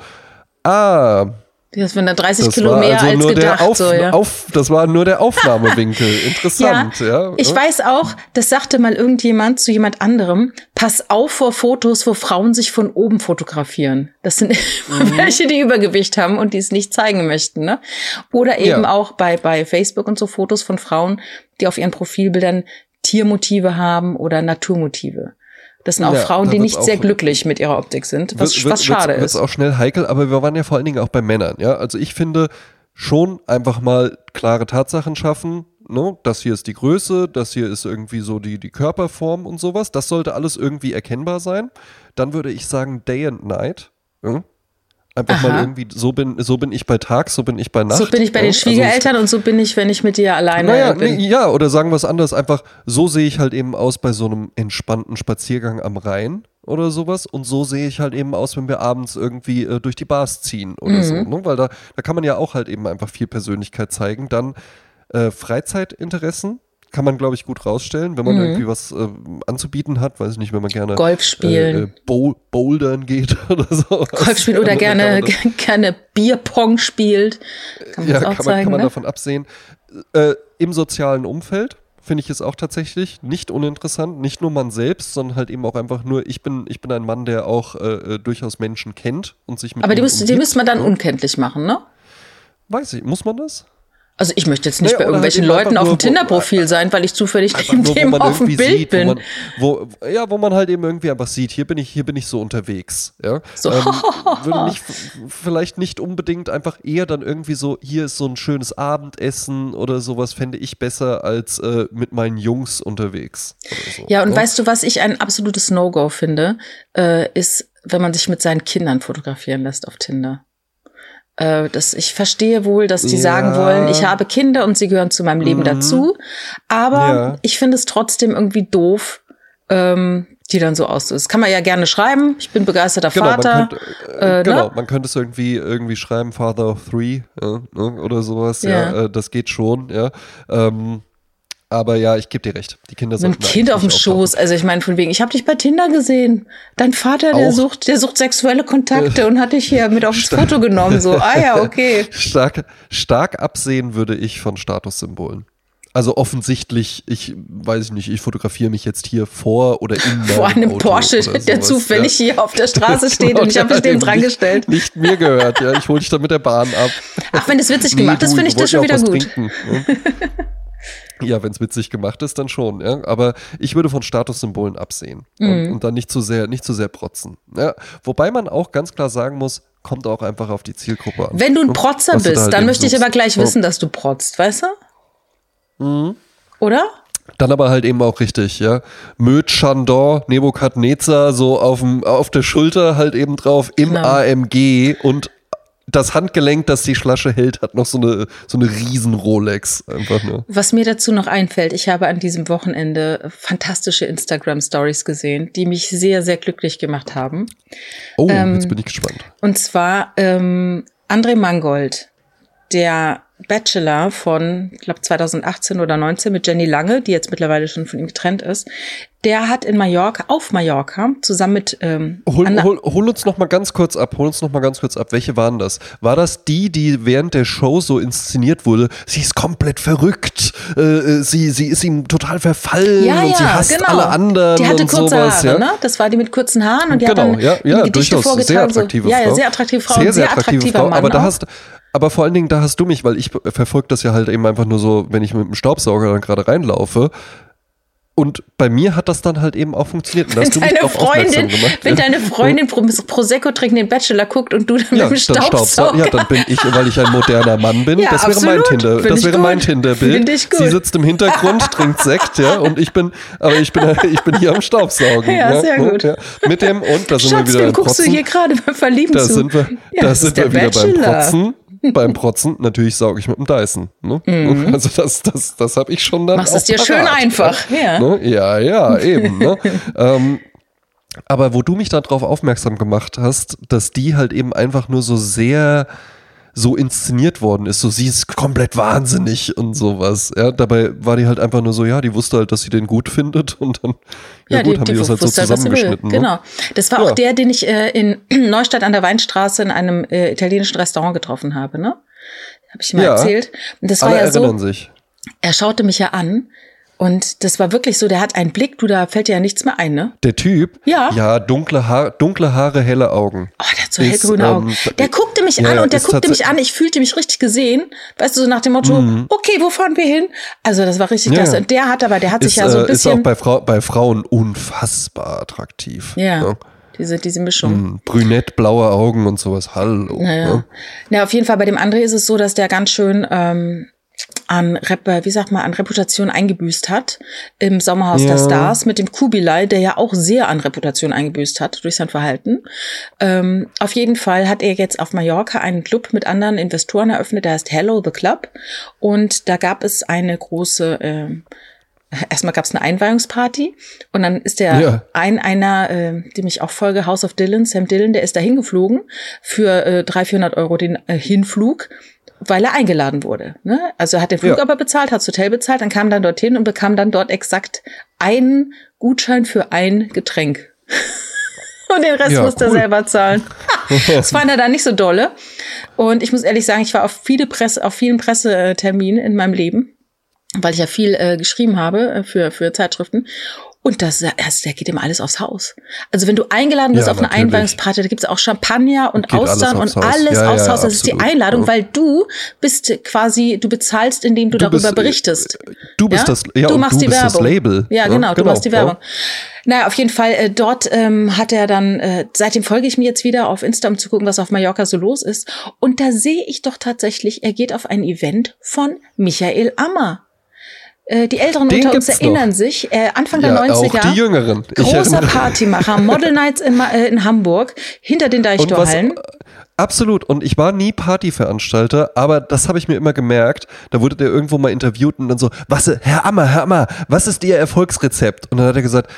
ah, Das dann 30 das Kilo war mehr also als nur gedacht. der Auf, so, ja. auf, das war nur der Aufnahmewinkel. Interessant, ja. Ich weiß auch, das sagte mal irgendjemand zu jemand anderem, pass auf vor Fotos, wo Frauen sich von oben fotografieren. Das sind immer Mhm. welche, die Übergewicht haben und die es nicht zeigen möchten. Ne? Oder eben Ja. auch bei, bei Facebook und so Fotos von Frauen, die auf ihren Profilbildern Tiermotive haben oder Naturmotive. Das sind auch Ja, Frauen, die nicht sehr glücklich mit ihrer Optik sind, was, wird, was schade wird's, ist. Wird's auch schnell heikel, aber wir waren ja vor allen Dingen auch bei Männern, ja. Also ich finde schon einfach mal klare Tatsachen schaffen. Ne? Das hier ist die Größe, das hier ist irgendwie so die, die Körperform und sowas. Das sollte alles irgendwie erkennbar sein. Dann würde ich sagen Day and Night. Ja? Einfach Aha. mal irgendwie, so bin, so bin ich bei Tag, so bin ich bei Nacht. So bin ich bei den Also Schwiegereltern und so bin ich, wenn ich mit dir alleine naja, bin. nee, ja, oder sagen wir es anders, einfach so sehe ich halt eben aus bei so einem entspannten Spaziergang am Rhein oder sowas und so sehe ich halt eben aus, wenn wir abends irgendwie äh, durch die Bars ziehen oder so, Mhm. ne? weil da, da kann man ja auch halt eben einfach viel Persönlichkeit zeigen. Dann äh, Freizeitinteressen kann man, glaube ich, gut rausstellen, wenn man Mhm. irgendwie was äh, anzubieten hat, weiß ich nicht, wenn man gerne Golf spielen. äh, äh, Bowl Bouldern geht oder so. Golf spielt oder kann gerne, man gerne Bierpong spielt. Kann man ja, kann man, zeigen, kann man ne? davon absehen. Äh, Im sozialen Umfeld finde ich es auch tatsächlich nicht uninteressant. Nicht nur man selbst, sondern halt eben auch einfach nur, ich bin, ich bin ein Mann, der auch äh, äh durchaus Menschen kennt und sich mit Aber die, müsst, die müsste man dann unkenntlich machen, ne? Weiß ich, muss man das? Also ich möchte jetzt nicht naja, bei irgendwelchen halt Leuten auf dem Tinder-Profil sein, weil ich zufällig neben dem auf dem Bild sieht, bin. Wo man, wo, ja, wo man halt eben irgendwie einfach sieht, hier bin ich, hier bin ich so unterwegs. Ja? So. Ähm, würde nicht, vielleicht nicht unbedingt einfach eher dann irgendwie so, hier ist so ein schönes Abendessen oder sowas, fände ich besser als äh, mit meinen Jungs unterwegs. So, ja, und ne? weißt du, was ich ein absolutes No-Go finde, äh, ist, wenn man sich mit seinen Kindern fotografieren lässt auf Tinder. Äh, das, ich verstehe wohl, dass die ja. sagen wollen, ich habe Kinder und sie gehören zu meinem Leben mhm. dazu. Aber ja. ich finde es trotzdem irgendwie doof, ähm, die dann so aussieht. Das kann man ja gerne schreiben. Ich bin begeisterter genau, Vater. Man könnte, äh, äh, ne? genau, ne? man könnte es irgendwie irgendwie schreiben, Father of Three äh, oder sowas. Ja, ja äh, das geht schon. Ja. Ähm, aber ja, ich gebe dir recht. Die Kinder sind. Ein Kind auf dem Schoß. Also ich meine, von wegen, ich habe dich bei Tinder gesehen. Dein Vater, der sucht, der sucht sexuelle Kontakte und hat dich hier mit aufs Foto genommen. So, ah ja, okay. Stark, stark absehen würde ich von Statussymbolen. Also offensichtlich, ich weiß ich nicht, ich fotografiere mich jetzt hier vor oder in Vor einem Auto Porsche, der zufällig ja. hier auf der Straße steht und ich habe mich dem dran gestellt. Nicht, mir gehört, ja. Ich hole dich dann mit der Bahn ab. Ach, wenn das witzig gemacht ist, finde ich das schon wieder gut. Trinken, ne? Ja, wenn es witzig gemacht ist, dann schon. Ja? Aber ich würde von Statussymbolen absehen mhm. und, und, dann nicht zu sehr, nicht zu sehr protzen. Ja? Wobei man auch ganz klar sagen muss, kommt auch einfach auf die Zielgruppe an. Wenn du ein Protzer bist, da halt dann möchte ich aber gleich oh. wissen, dass du protzt, weißt du? Mhm. Oder? Dann aber halt eben auch richtig, ja. Möd Chandor, Nebukadnezar, so auf, dem, auf der Schulter halt eben drauf im genau. AMG und das Handgelenk, das die Flasche hält, hat noch so eine, so eine riesen Rolex. Einfach nur. Was mir dazu noch einfällt, ich habe an diesem Wochenende fantastische Instagram-Stories gesehen, die mich sehr, sehr glücklich gemacht haben. Oh, ähm, jetzt bin ich gespannt. Und zwar ähm, André Mangold, der Bachelor von, ich glaube 2018 oder 19 mit Jenny Lange, die jetzt mittlerweile schon von ihm getrennt ist. Der hat in Mallorca, auf Mallorca, zusammen mit ähm, hol, hol, hol uns noch mal ganz kurz ab, hol uns noch mal ganz kurz ab. Welche waren das? War das die, die während der Show so inszeniert wurde? Sie ist komplett verrückt, äh, äh sie, sie ist ihm total verfallen ja, und ja, sie hasst genau. alle anderen Die hatte und kurze sowas, Haare, ja? ne? Das war die mit kurzen Haaren und die genau, hat dann ja, ja, die Gedichte durchaus sehr attraktive so. Frau. Ja, sehr attraktive Frau, sehr, sehr, attraktive attraktiver Frau. Mann aber da auch. hast aber vor allen Dingen, da hast du mich, weil ich verfolge das ja halt eben einfach nur so, wenn ich mit dem Staubsauger dann gerade reinlaufe. Und bei mir hat das dann halt eben auch funktioniert. Und wenn deine Freundin, wenn ja. deine Freundin Prosecco trinken den Bachelor guckt und du dann ja, mit dem Staubsauger. Ja, dann bin ich, weil ich ein moderner Mann bin. Ja, das wäre absolut. mein Tinder. Find das wäre gut. mein Tinderbild. Sie sitzt im Hintergrund, trinkt Sekt, ja, und ich bin, aber ich bin, ich bin hier am Staubsaugen. Ja, ja sehr gut. Ja. Mit dem und da sind Schatz, wir wieder beim guckst du hier gerade beim Verlieben da zu. Sind wir, da sind wir wieder Bachelor. beim Protzen beim Protzen, natürlich sauge ich mit dem Dyson. Ne? Mhm. Also das, das, das habe ich schon dann. Machst es dir parat, schön einfach, ja. Ne? Ja, ja, eben. Ne? ähm, aber wo du mich darauf aufmerksam gemacht hast, dass die halt eben einfach nur so sehr so inszeniert worden ist. So, sie ist komplett wahnsinnig und sowas. Ja, dabei war die halt einfach nur so, ja, die wusste halt, dass sie den gut findet und dann, ja, ja gut, die, haben die, die das halt so zusammengeschnitten. Ne? Genau. Das war ja. auch der, den ich äh, in Neustadt an der Weinstraße in einem äh, italienischen Restaurant getroffen habe, ne? Habe ich mal ja. erzählt. Und das war Alle ja so. Sich. Er schaute mich ja an und das war wirklich so, der hat einen Blick, du, da fällt dir ja nichts mehr ein, ne? Der Typ? Ja. Ja, dunkle, Haar, dunkle Haare, helle Augen. Oh, der hat so hellgrüne ähm, Augen. Der guckte mich ja, an und der guckte mich an, ich fühlte mich richtig gesehen. Weißt du, so nach dem Motto, mhm. okay, wo fahren wir hin? Also das war richtig ja. klasse. Und der hat aber, der hat ist, sich ja so ein bisschen... Ist auch bei, Frau, bei Frauen unfassbar attraktiv. Ja. ja. Diese, diese Mischung. Mm, brünett, blaue Augen und sowas. Hallo. Naja. Ne? Na, auf jeden Fall bei dem André ist es so, dass der ganz schön ähm, an, Rep wie sagt man, an Reputation eingebüßt hat im Sommerhaus ja. der Stars mit dem Kubilai, der ja auch sehr an Reputation eingebüßt hat durch sein Verhalten. Ähm, auf jeden Fall hat er jetzt auf Mallorca einen Club mit anderen Investoren eröffnet, der heißt Hello the Club. Und da gab es eine große äh, Erstmal gab es eine Einweihungsparty und dann ist der ja. ein einer, äh, dem ich auch folge, House of Dylan, Sam Dylan, der ist da hingeflogen für äh, 300, 400 Euro den äh, Hinflug weil er eingeladen wurde. Ne? Also er hat den Flug ja. aber bezahlt, hat das Hotel bezahlt, dann kam dann dorthin und bekam dann dort exakt einen Gutschein für ein Getränk. und den Rest ja, musste cool. er selber zahlen. das fand er dann nicht so dolle. Und ich muss ehrlich sagen, ich war auf viele Presse, auf vielen Presseterminen in meinem Leben. weil ich ja viel äh, geschrieben habe äh, für, für Zeitschriften. Und das, das, der geht immer alles aufs Haus. Also wenn du eingeladen bist Ja, auf eine natürlich. Einweihungsparty, da gibt's auch Champagner und Geht alles Austern aufs und alles Ja, aufs ja, Haus. Das ist die absolut. Einladung, weil du bist quasi, du bezahlst, indem du, Du darüber bist, äh, berichtest. Du bist das, ja, du machst du die bist Werbung. das Label. Ja, genau, du machst die. Werbung. Naja, auf jeden Fall, äh, dort ähm, hat er dann, äh, seitdem folge ich mir jetzt wieder auf Insta, um zu gucken, was auf Mallorca so los ist. Und da sehe ich doch tatsächlich, er geht auf ein Event von Michael Ammer. Äh, die Älteren Den unter uns erinnern sich, äh, Anfang der Ja, 90er. auch die Jüngeren. Großer Partymacher, Model Nights in, äh, in Hamburg, hinter den Deichtorhallen. absolut. Und ich war nie Partyveranstalter, aber das habe ich mir immer gemerkt. Da wurde der irgendwo mal interviewt und dann so, was, Herr Ammer, Herr Ammer, was ist Ihr Erfolgsrezept? Und dann hat er gesagt,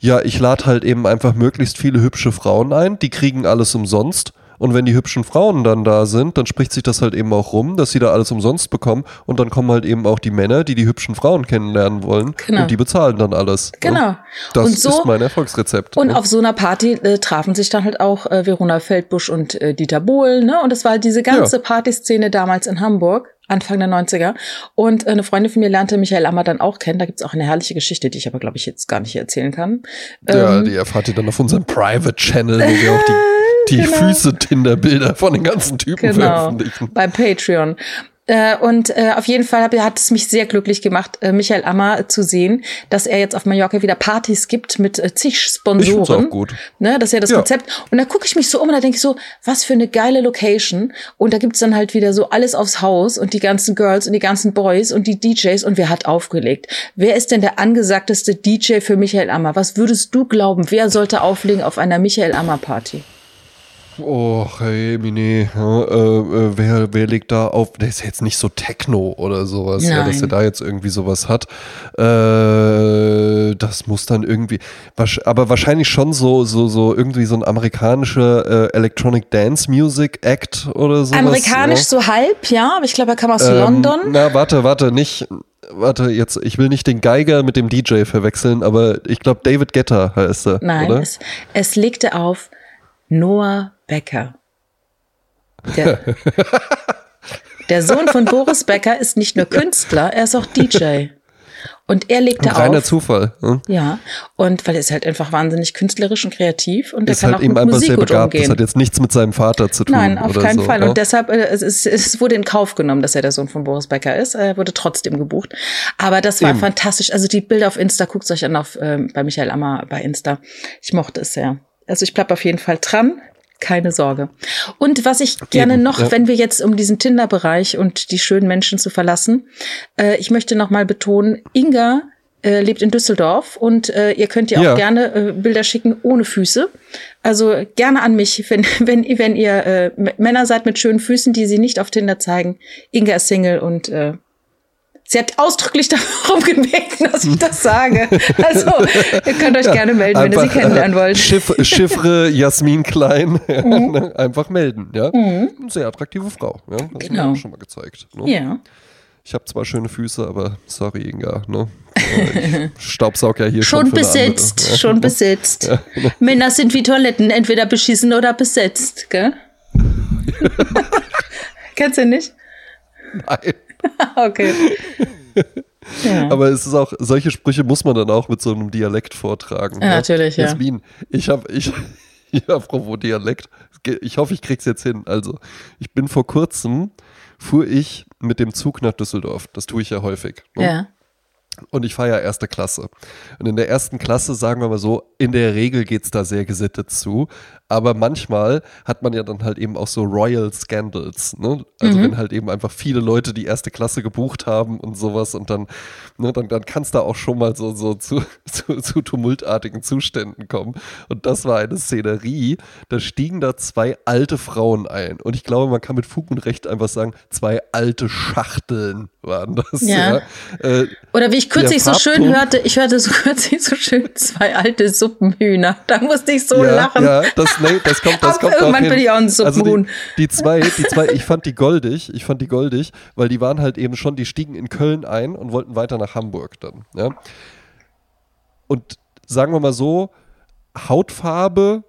ja, ich lade halt eben einfach möglichst viele hübsche Frauen ein, die kriegen alles umsonst. Und wenn die hübschen Frauen dann da sind, dann spricht sich das halt eben auch rum, dass sie da alles umsonst bekommen. Und dann kommen halt eben auch die Männer, die die hübschen Frauen kennenlernen wollen. Genau. Und die bezahlen dann alles. ne? Genau. Das Und so- ist mein Erfolgsrezept. Und ne? auf so einer Party äh, trafen sich dann halt auch äh, Verona Feldbusch und äh, Dieter Bohlen, ne? Und das war halt diese ganze Ja. Partyszene damals in Hamburg. Anfang der 90er. Und äh, eine Freundin von mir lernte Michael Ammer dann auch kennen. Da gibt's auch eine herrliche Geschichte, die ich aber, glaube ich, jetzt gar nicht erzählen kann. Ja, Ähm, die erfahrt ihr dann auf unserem Private Channel, wo wir auch die, die Genau. Füße-Tinder-Bilder von den ganzen Typen genau, veröffentlichen. bei Patreon. Äh, und äh, auf jeden Fall hab, hat es mich sehr glücklich gemacht, äh, Michael Ammer zu sehen, dass er jetzt auf Mallorca wieder Partys gibt mit äh, zig Ich Sponsoren. auch gut. Ne, das ist ja das Ja. Konzept. Und da gucke ich mich so um und da denke ich so, was für eine geile Location. Und da gibt's dann halt wieder so alles aufs Haus und die ganzen Girls und die ganzen Boys und die DJs und wer hat aufgelegt? Wer ist denn der angesagteste DJ für Michael Ammer? Was würdest du glauben, wer sollte auflegen auf einer Michael Ammer Party? Oh, hey, Mine, ja, äh, äh, wer, wer legt da auf? Der ist jetzt nicht so Techno oder sowas, ja, dass er da jetzt irgendwie sowas hat. Äh, das muss dann irgendwie, aber wahrscheinlich schon so, so, so irgendwie so ein amerikanischer äh, Electronic Dance Music Act oder sowas. Amerikanisch ja. so halb, ja, aber ich glaube, er kam aus Ähm, London. Na, warte, warte, nicht. Warte, jetzt, ich will nicht den Geiger mit dem DJ verwechseln, aber ich glaube, David Guetta heißt er. Nein, es, es legte auf Noah Becker. Der, der Sohn von Boris Becker ist nicht nur Künstler, er ist auch DJ. Und er legte reiner auf. Zufall. Ne? Ja, und weil er ist halt einfach wahnsinnig künstlerisch und kreativ und er Ist kann halt auch eben mit einfach Musik sehr gut begabt. Das umgehen. hat jetzt nichts mit seinem Vater zu tun. Nein, auf keinen so, Fall. ja? Und deshalb, äh, es, ist, es wurde in Kauf genommen, dass er der Sohn von Boris Becker ist. Er wurde trotzdem gebucht. Aber das war Eben. fantastisch. Also die Bilder auf Insta, guckt euch an auf ähm, bei Michael Ammer bei Insta. Ich mochte es sehr. Also ich bleib auf jeden Fall dran. Keine Sorge. Und was ich gerne Eben, noch, ja. wenn wir jetzt um diesen Tinder-Bereich und die schönen Menschen zu verlassen, äh, ich möchte noch mal betonen, Inga äh, lebt in Düsseldorf und äh, ihr könnt ihr Ja. auch gerne äh, Bilder schicken ohne Füße. Also gerne an mich, wenn, wenn, wenn ihr äh, Männer seid mit schönen Füßen, die sie nicht auf Tinder zeigen. Inga ist Single und äh, sie hat ausdrücklich darum gebeten, dass ich das sage. Also ihr könnt euch gerne melden, wenn ihr sie Einfach, kennenlernen äh, wollt. Schiff, Chiffre Jasmin Klein. Mhm. Einfach melden. Ja? Eine sehr attraktive Frau. Ja? Das Genau. schon mal gezeigt. Ne? Ja. Ich habe zwar schöne Füße, aber sorry, Inga. Ne? Äh, Ich staubsaug ja hier schon. Schon für eine andere, besetzt, ja. schon besetzt. Männer sind wie Toiletten, entweder beschissen oder besetzt, gell? Kennst du nicht? Nein. Okay. Ja. Aber es ist auch, solche Sprüche muss man dann auch mit so einem Dialekt vortragen. Ja, natürlich, ja. Jasmin, ich habe, ich, ja, apropos Dialekt, ich hoffe, ich krieg's jetzt hin. Also, ich bin vor kurzem, fuhr ich mit dem Zug nach Düsseldorf. Das tue ich ja häufig. ne? ja. Und ich fahre ja erste Klasse. Und in der ersten Klasse, sagen wir mal so, in der Regel geht's da sehr gesittet zu. Aber manchmal hat man ja dann halt eben auch so Royal Scandals. Ne? Also wenn halt eben einfach viele Leute die erste Klasse gebucht haben und sowas und dann, ne, dann, dann kann es da auch schon mal so, so zu, zu, zu tumultartigen Zuständen kommen. Und das war eine Szenerie. Da stiegen da zwei alte Frauen ein. Und ich glaube, man kann mit Fug und Recht einfach sagen, zwei alte Schachteln waren das. Ja. Äh, Oder wie ich kürzlich so schön hörte, ich hörte so kürzlich so schön zwei alte Suppenhühner. Da musste ich so ja, lachen. Ja, das, nee, das kommt, das kommt irgendwann bin ich auch ein also Suppenhuhn. die, die zwei, die zwei, ich fand die goldig, ich fand die goldig, weil die waren halt eben schon, die stiegen in Köln ein und wollten weiter nach Hamburg dann. Ja. Und sagen wir mal so, Hautfarbe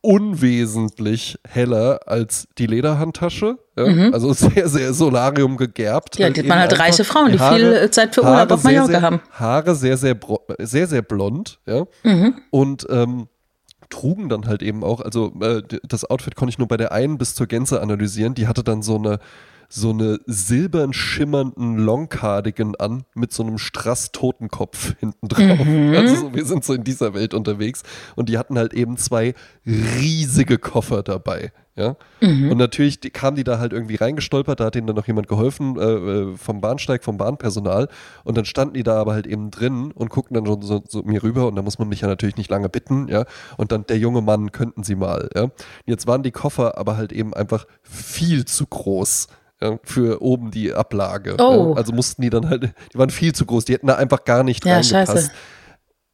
unwesentlich heller als die Lederhandtasche. Ja? Also sehr, sehr Solarium gegerbt. Ja, die waren halt einfach reiche Frauen, die Haare- viel Zeit für Urlaub Haare auf Mallorca sehr, haben. Haare sehr, sehr, sehr, sehr blond. Ja? Mhm. Und ähm, trugen dann halt eben auch, also äh, das Outfit konnte ich nur bei der einen bis zur Gänze analysieren. Die hatte dann so eine so eine silbern schimmernden Long-Cardigan an mit so einem Strass-Totenkopf hinten drauf. Mhm. Also so, wir sind so in dieser Welt unterwegs und die hatten halt eben zwei riesige Koffer dabei. Ja? Mhm. Und natürlich die, kamen die da halt irgendwie reingestolpert, da hat ihnen dann noch jemand geholfen äh, äh, vom Bahnsteig, vom Bahnpersonal und dann standen die da aber halt eben drin und guckten dann schon so, so mir rüber und da muss man mich ja natürlich nicht lange bitten, ja. Und dann der junge Mann, könnten sie mal, ja. Jetzt waren die Koffer aber halt eben einfach viel zu groß. Für oben die Ablage. Oh. Ja. Also mussten die dann halt, die waren viel zu groß, die hätten da einfach gar nicht Ja, reingepasst scheiße.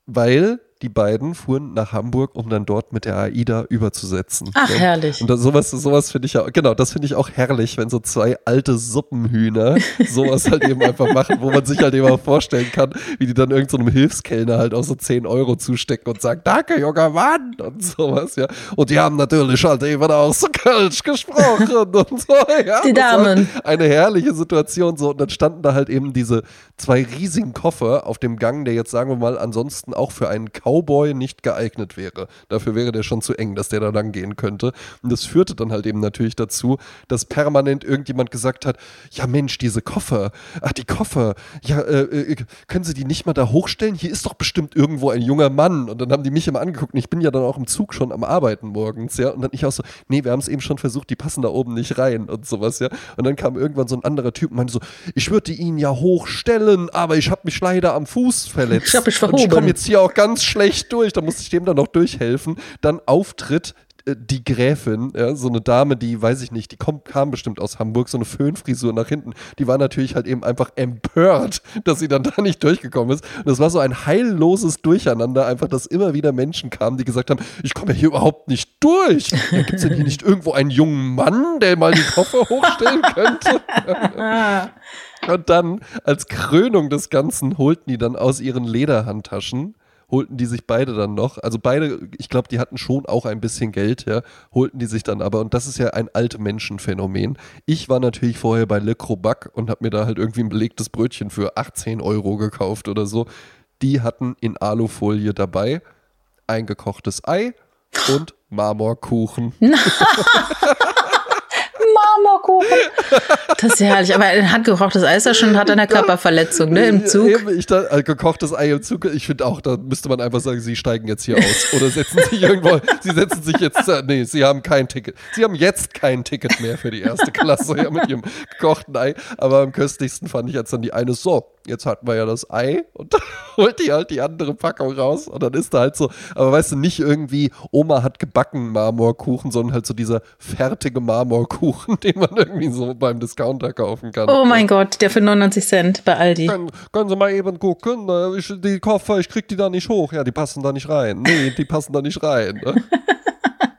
weil die beiden fuhren nach Hamburg, um dann dort mit der AIDA überzusetzen. Ach, Ja. herrlich. Und das, sowas, sowas finde ich ja, genau, das finde ich auch herrlich, wenn so zwei alte Suppenhühner sowas halt eben einfach machen, wo man sich halt eben auch vorstellen kann, wie die dann irgendeinem so Hilfskellner halt auch so 10 Euro zustecken und sagen, danke, junger Mann und sowas, ja. Und die haben natürlich halt eben auch so Kölsch gesprochen und so, ja. Die Damen. Eine herrliche Situation so und dann standen da halt eben diese zwei riesigen Koffer auf dem Gang, der jetzt sagen wir mal ansonsten auch für einen Cowboy nicht geeignet wäre. Dafür wäre der schon zu eng, dass der da lang gehen könnte. Und das führte dann halt eben natürlich dazu, dass permanent irgendjemand gesagt hat, ja Mensch, diese Koffer, ach die Koffer, ja, äh, äh, können Sie die nicht mal da hochstellen? Hier ist doch bestimmt irgendwo ein junger Mann. Und dann haben die mich immer angeguckt und ich bin ja dann auch im Zug schon am Arbeiten morgens, ja. Und dann ich auch so, nee, wir haben es eben schon versucht, die passen da oben nicht rein und sowas, ja. Und dann kam irgendwann so ein anderer Typ und meinte so, ich würde Ihnen ja hochstellen, aber ich habe mich leider am Fuß verletzt. Ich hab mich Und ich verhoben. komme jetzt hier auch ganz schlecht durch. Da musste ich dem dann noch durchhelfen. Dann Auftritt äh, die Gräfin, ja, so eine Dame, die, weiß ich nicht, die kommt, kam bestimmt aus Hamburg, so eine Föhnfrisur nach hinten, die war natürlich halt eben einfach empört, dass sie dann da nicht durchgekommen ist. Und das war so ein heilloses Durcheinander, einfach, dass immer wieder Menschen kamen, die gesagt haben, ich komme ja hier überhaupt nicht durch. Ja, Gibt es denn hier nicht irgendwo einen jungen Mann, der mal die Koffer hochstellen könnte? Und dann, als Krönung des Ganzen, holten die dann aus ihren Lederhandtaschen, holten die sich beide dann noch, also beide, ich glaube, die hatten schon auch ein bisschen Geld, ja, holten die sich dann aber, und das ist ja ein alte Menschenphänomen. Ich war natürlich vorher bei Le Crobac und habe mir da halt irgendwie ein belegtes Brötchen für 18 Euro gekauft oder so. Die hatten in Alufolie dabei eingekochtes Ei und Marmorkuchen. Marmorkuchen. Das ist ja herrlich. Aber ein handgekochtes Eis ja schon hat eine Körperverletzung, ne? Im Zug. Eben, ich da, äh, gekochtes Ei im Zug. Ich finde auch, da müsste man einfach sagen, sie steigen jetzt hier aus. Oder setzen sich irgendwo, sie setzen sich jetzt, äh, nee, sie haben kein Ticket. Sie haben jetzt kein Ticket mehr für die erste Klasse, ja, mit ihrem gekochten Ei. Aber am köstlichsten fand ich jetzt dann die eine, so, jetzt hatten wir ja das Ei und dann holt die halt die andere Packung raus und dann ist da halt so, aber weißt du, nicht irgendwie, Oma hat gebacken Marmorkuchen, sondern halt so dieser fertige Marmorkuchen, den man irgendwie so beim Discounter kaufen kann. Oh mein Gott, der für 99 Cent bei Aldi. Können, können Sie mal eben gucken? äh, Ich, die Koffer, ich krieg die da nicht hoch. Ja, die passen da nicht rein. Nee, die passen da nicht rein. ne?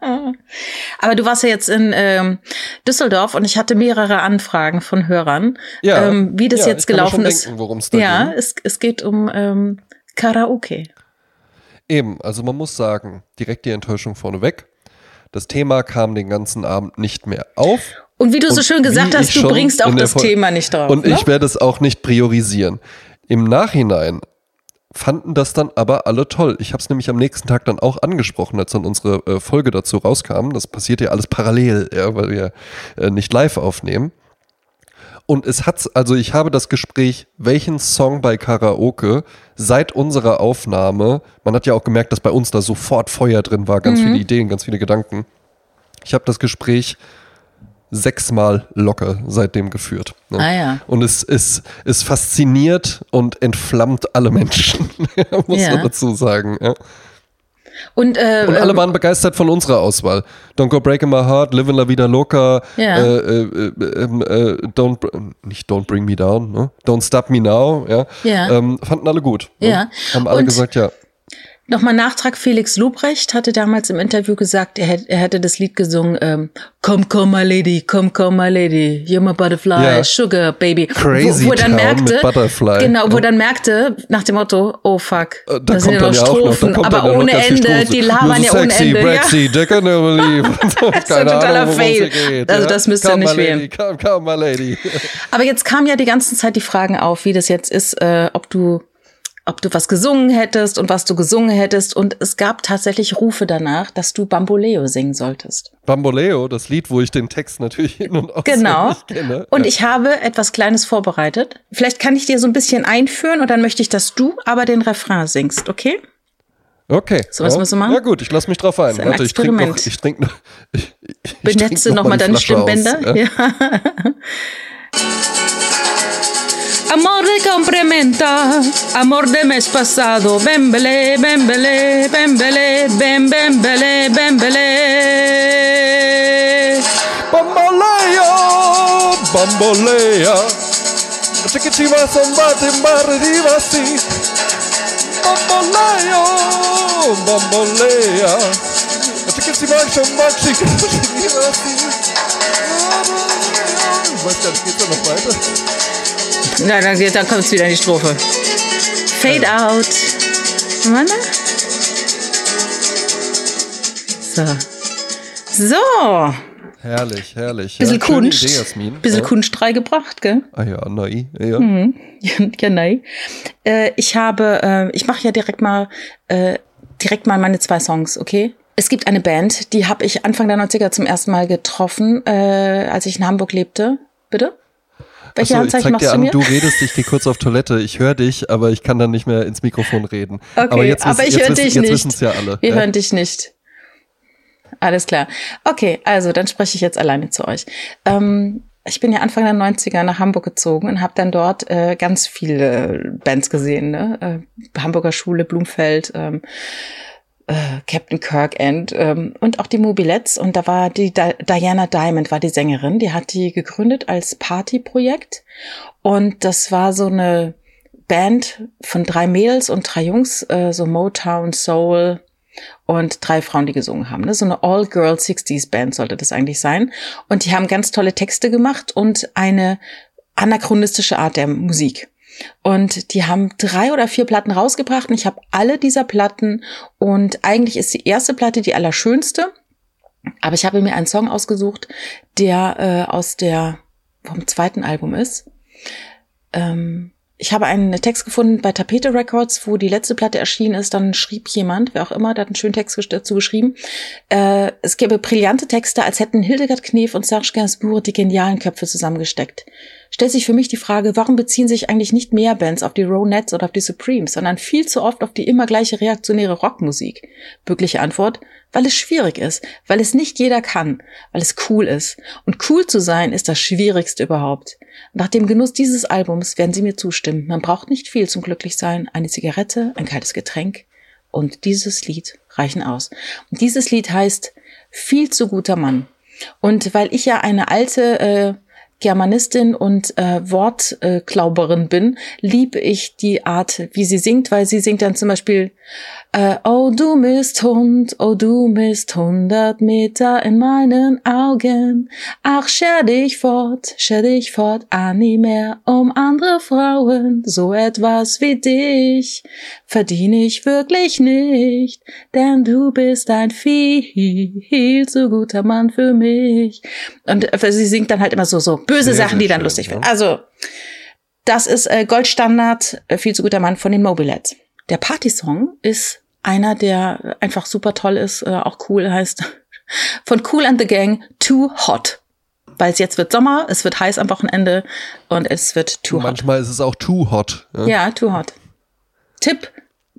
Aber du warst ja jetzt in ähm, Düsseldorf und ich hatte mehrere Anfragen von Hörern, Ja, ähm, wie das ja, jetzt gelaufen schon ist. denken, ja, ging. es, es geht um ähm, Karaoke. Eben, also man muss sagen, direkt die Enttäuschung vorneweg. Das Thema kam den ganzen Abend nicht mehr auf. Und wie du so Und schön gesagt hast, du bringst auch das Thema nicht drauf. Und ne? ich werde es auch nicht priorisieren. Im Nachhinein fanden das dann aber alle toll. Ich habe es nämlich am nächsten Tag dann auch angesprochen, als dann unsere äh, Folge dazu rauskam. Das passiert ja alles parallel, ja, weil wir äh, nicht live aufnehmen. Und es hat, also ich habe das Gespräch, welchen Song bei Karaoke seit unserer Aufnahme, man hat ja auch gemerkt, dass bei uns da sofort Feuer drin war, ganz viele Ideen, ganz viele Gedanken. Ich habe das Gespräch sechsmal locker seitdem geführt. ne? Ah ja. Und es, es, es fasziniert und entflammt alle Menschen, muss Ja. man dazu sagen. Ja. Und, äh, Und alle ähm, waren begeistert von unserer Auswahl. Don't Go Breaking My Heart, Live in La Vida Loca, Ja. äh, äh, äh, ähm, äh, Don't, nicht Don't Bring Me Down, ne? Don't Stop Me Now, ja. Ja. Ähm, fanden alle gut. Ne? Ja. Haben alle Und- gesagt, ja. Nochmal Nachtrag, Felix Lobrecht hatte damals im Interview gesagt, er hätte, er hätte das Lied gesungen, ähm, Come, come, my lady, come, come, my lady, you're my butterfly, Ja. sugar, baby. Crazy wo, wo dann merkte, Butterfly. Genau, wo Ja. er dann merkte, nach dem Motto, oh fuck, Äh, da sind ja noch Strophen, aber ohne Ende, die labern ja ohne Ende. Ja. Leave. ist ein totaler Ahnung, Fail. geht. Also das müsst ihr nicht wählen. come, come, my lady. Aber jetzt kamen ja die ganze Zeit die Fragen auf, wie das jetzt ist, äh, ob du ob du was gesungen hättest und was du gesungen hättest. Und es gab tatsächlich Rufe danach, dass du Bamboleo singen solltest. Bamboleo, das Lied, wo ich den Text natürlich hin und auswendig Genau. kenne. Und ja. ich habe etwas Kleines vorbereitet. Vielleicht kann ich dir so ein bisschen einführen und dann möchte ich, dass du aber den Refrain singst, okay? Okay. So, was ja. müssen wir machen? Ja gut, ich lasse mich drauf ein. ein Warte, ich trinke noch, ich trinke noch, ich, ich Benetze nochmal die deine Flasche aus, Stimmbänder. ja. Ja. amor de complementa, amor de mes pasado, bembele, bembele, bembele, ben, bembele, bembele. Bambolea, bambolea, chiquichiva, zomba, timbar, diva, sí. Bambolea, bambolea, chiquichiva, zomba, chiquichiva, sí. Más cerquita los poetas. Na, dann, dann kommt wieder in die Strophe. Fade out. Warte. So. So. Herrlich, herrlich. Bisschen ja, Kunst. Idee, Jasmin. Bisschen ja. Kunst reingebracht, gell? Ah ja, neu. Ja. ja, nein. Äh, ich habe, äh, ich mache ja direkt mal, äh, direkt mal meine zwei Songs, okay? Es gibt eine Band, die habe ich Anfang der 90er zum ersten Mal getroffen, äh, als ich in Hamburg lebte. Bitte? Welche Achso, ich Handzeichen zeig machst dir du an, mir? du redest, ich gehe kurz auf Toilette, ich höre dich, aber ich kann dann nicht mehr ins Mikrofon reden. Okay, aber jetzt, aber ich höre dich jetzt nicht. wissen es ja alle. Wir ja. hören dich nicht. Alles klar. Okay, also dann spreche ich jetzt alleine zu euch. Ähm, ich bin ja Anfang der 90er nach Hamburg gezogen und habe dann dort äh, ganz viele Bands gesehen. Ne? Äh, Hamburger Schule, Blumfeld, ähm, äh, Captain Kirk End ähm, und auch die Mobilettes. Und da war die Di Diana Diamond, war die Sängerin. Die hat die gegründet als Partyprojekt. Und das war so eine Band von drei Mädels und drei Jungs, äh, so Motown, Soul und drei Frauen, die gesungen haben. Ne? So eine All-Girl 60s Band sollte das eigentlich sein. Und die haben ganz tolle Texte gemacht und eine anachronistische Art der Musik. Und die haben drei oder vier Platten rausgebracht und ich habe alle dieser Platten und eigentlich ist die erste Platte die allerschönste. Aber ich habe mir einen Song ausgesucht, der äh, aus der vom zweiten Album ist. Ähm, ich habe einen Text gefunden bei Tapete Records, wo die letzte Platte erschienen ist. Dann schrieb jemand, wer auch immer, der hat einen schönen Text dazu geschrieben. Äh, es gäbe brillante Texte, als hätten Hildegard Knef und Serge Gainsbourg die genialen Köpfe zusammengesteckt. Stellt sich für mich die Frage, warum beziehen sich eigentlich nicht mehr Bands auf die Ronettes oder auf die Supremes, sondern viel zu oft auf die immer gleiche reaktionäre Rockmusik? Mögliche Antwort, weil es schwierig ist, weil es nicht jeder kann, weil es cool ist. Und cool zu sein ist das Schwierigste überhaupt. Nach dem Genuss dieses Albums werden Sie mir zustimmen. Man braucht nicht viel zum Glücklichsein. Eine Zigarette, ein kaltes Getränk und dieses Lied reichen aus. Und dieses Lied heißt Viel zu guter Mann. Und weil ich ja eine alte äh, Germanistin und äh, Wortklauberin bin, liebe ich die Art, wie sie singt, weil sie singt dann zum Beispiel äh, Oh du Misthund, oh du Mist hundert Meter in meinen Augen. Ach, scher dich fort, scher dich fort, nie mehr um andere Frauen. So etwas wie dich verdiene ich wirklich nicht, denn du bist ein viel, zu guter Mann für mich. Und äh, sie singt dann halt immer so, so böse Sehr, Sachen, die dann schön, lustig ja. werden. Also, das ist äh, Goldstandard, äh, viel zu guter Mann von den Mobilettes. Der Partysong ist einer, der einfach super toll ist, äh, auch cool heißt, von Cool and the Gang, Too Hot. Weil es jetzt wird Sommer, es wird heiß am Wochenende und es wird too hot. Manchmal ist es auch too hot. Ja. Ja, too hot. Tipp,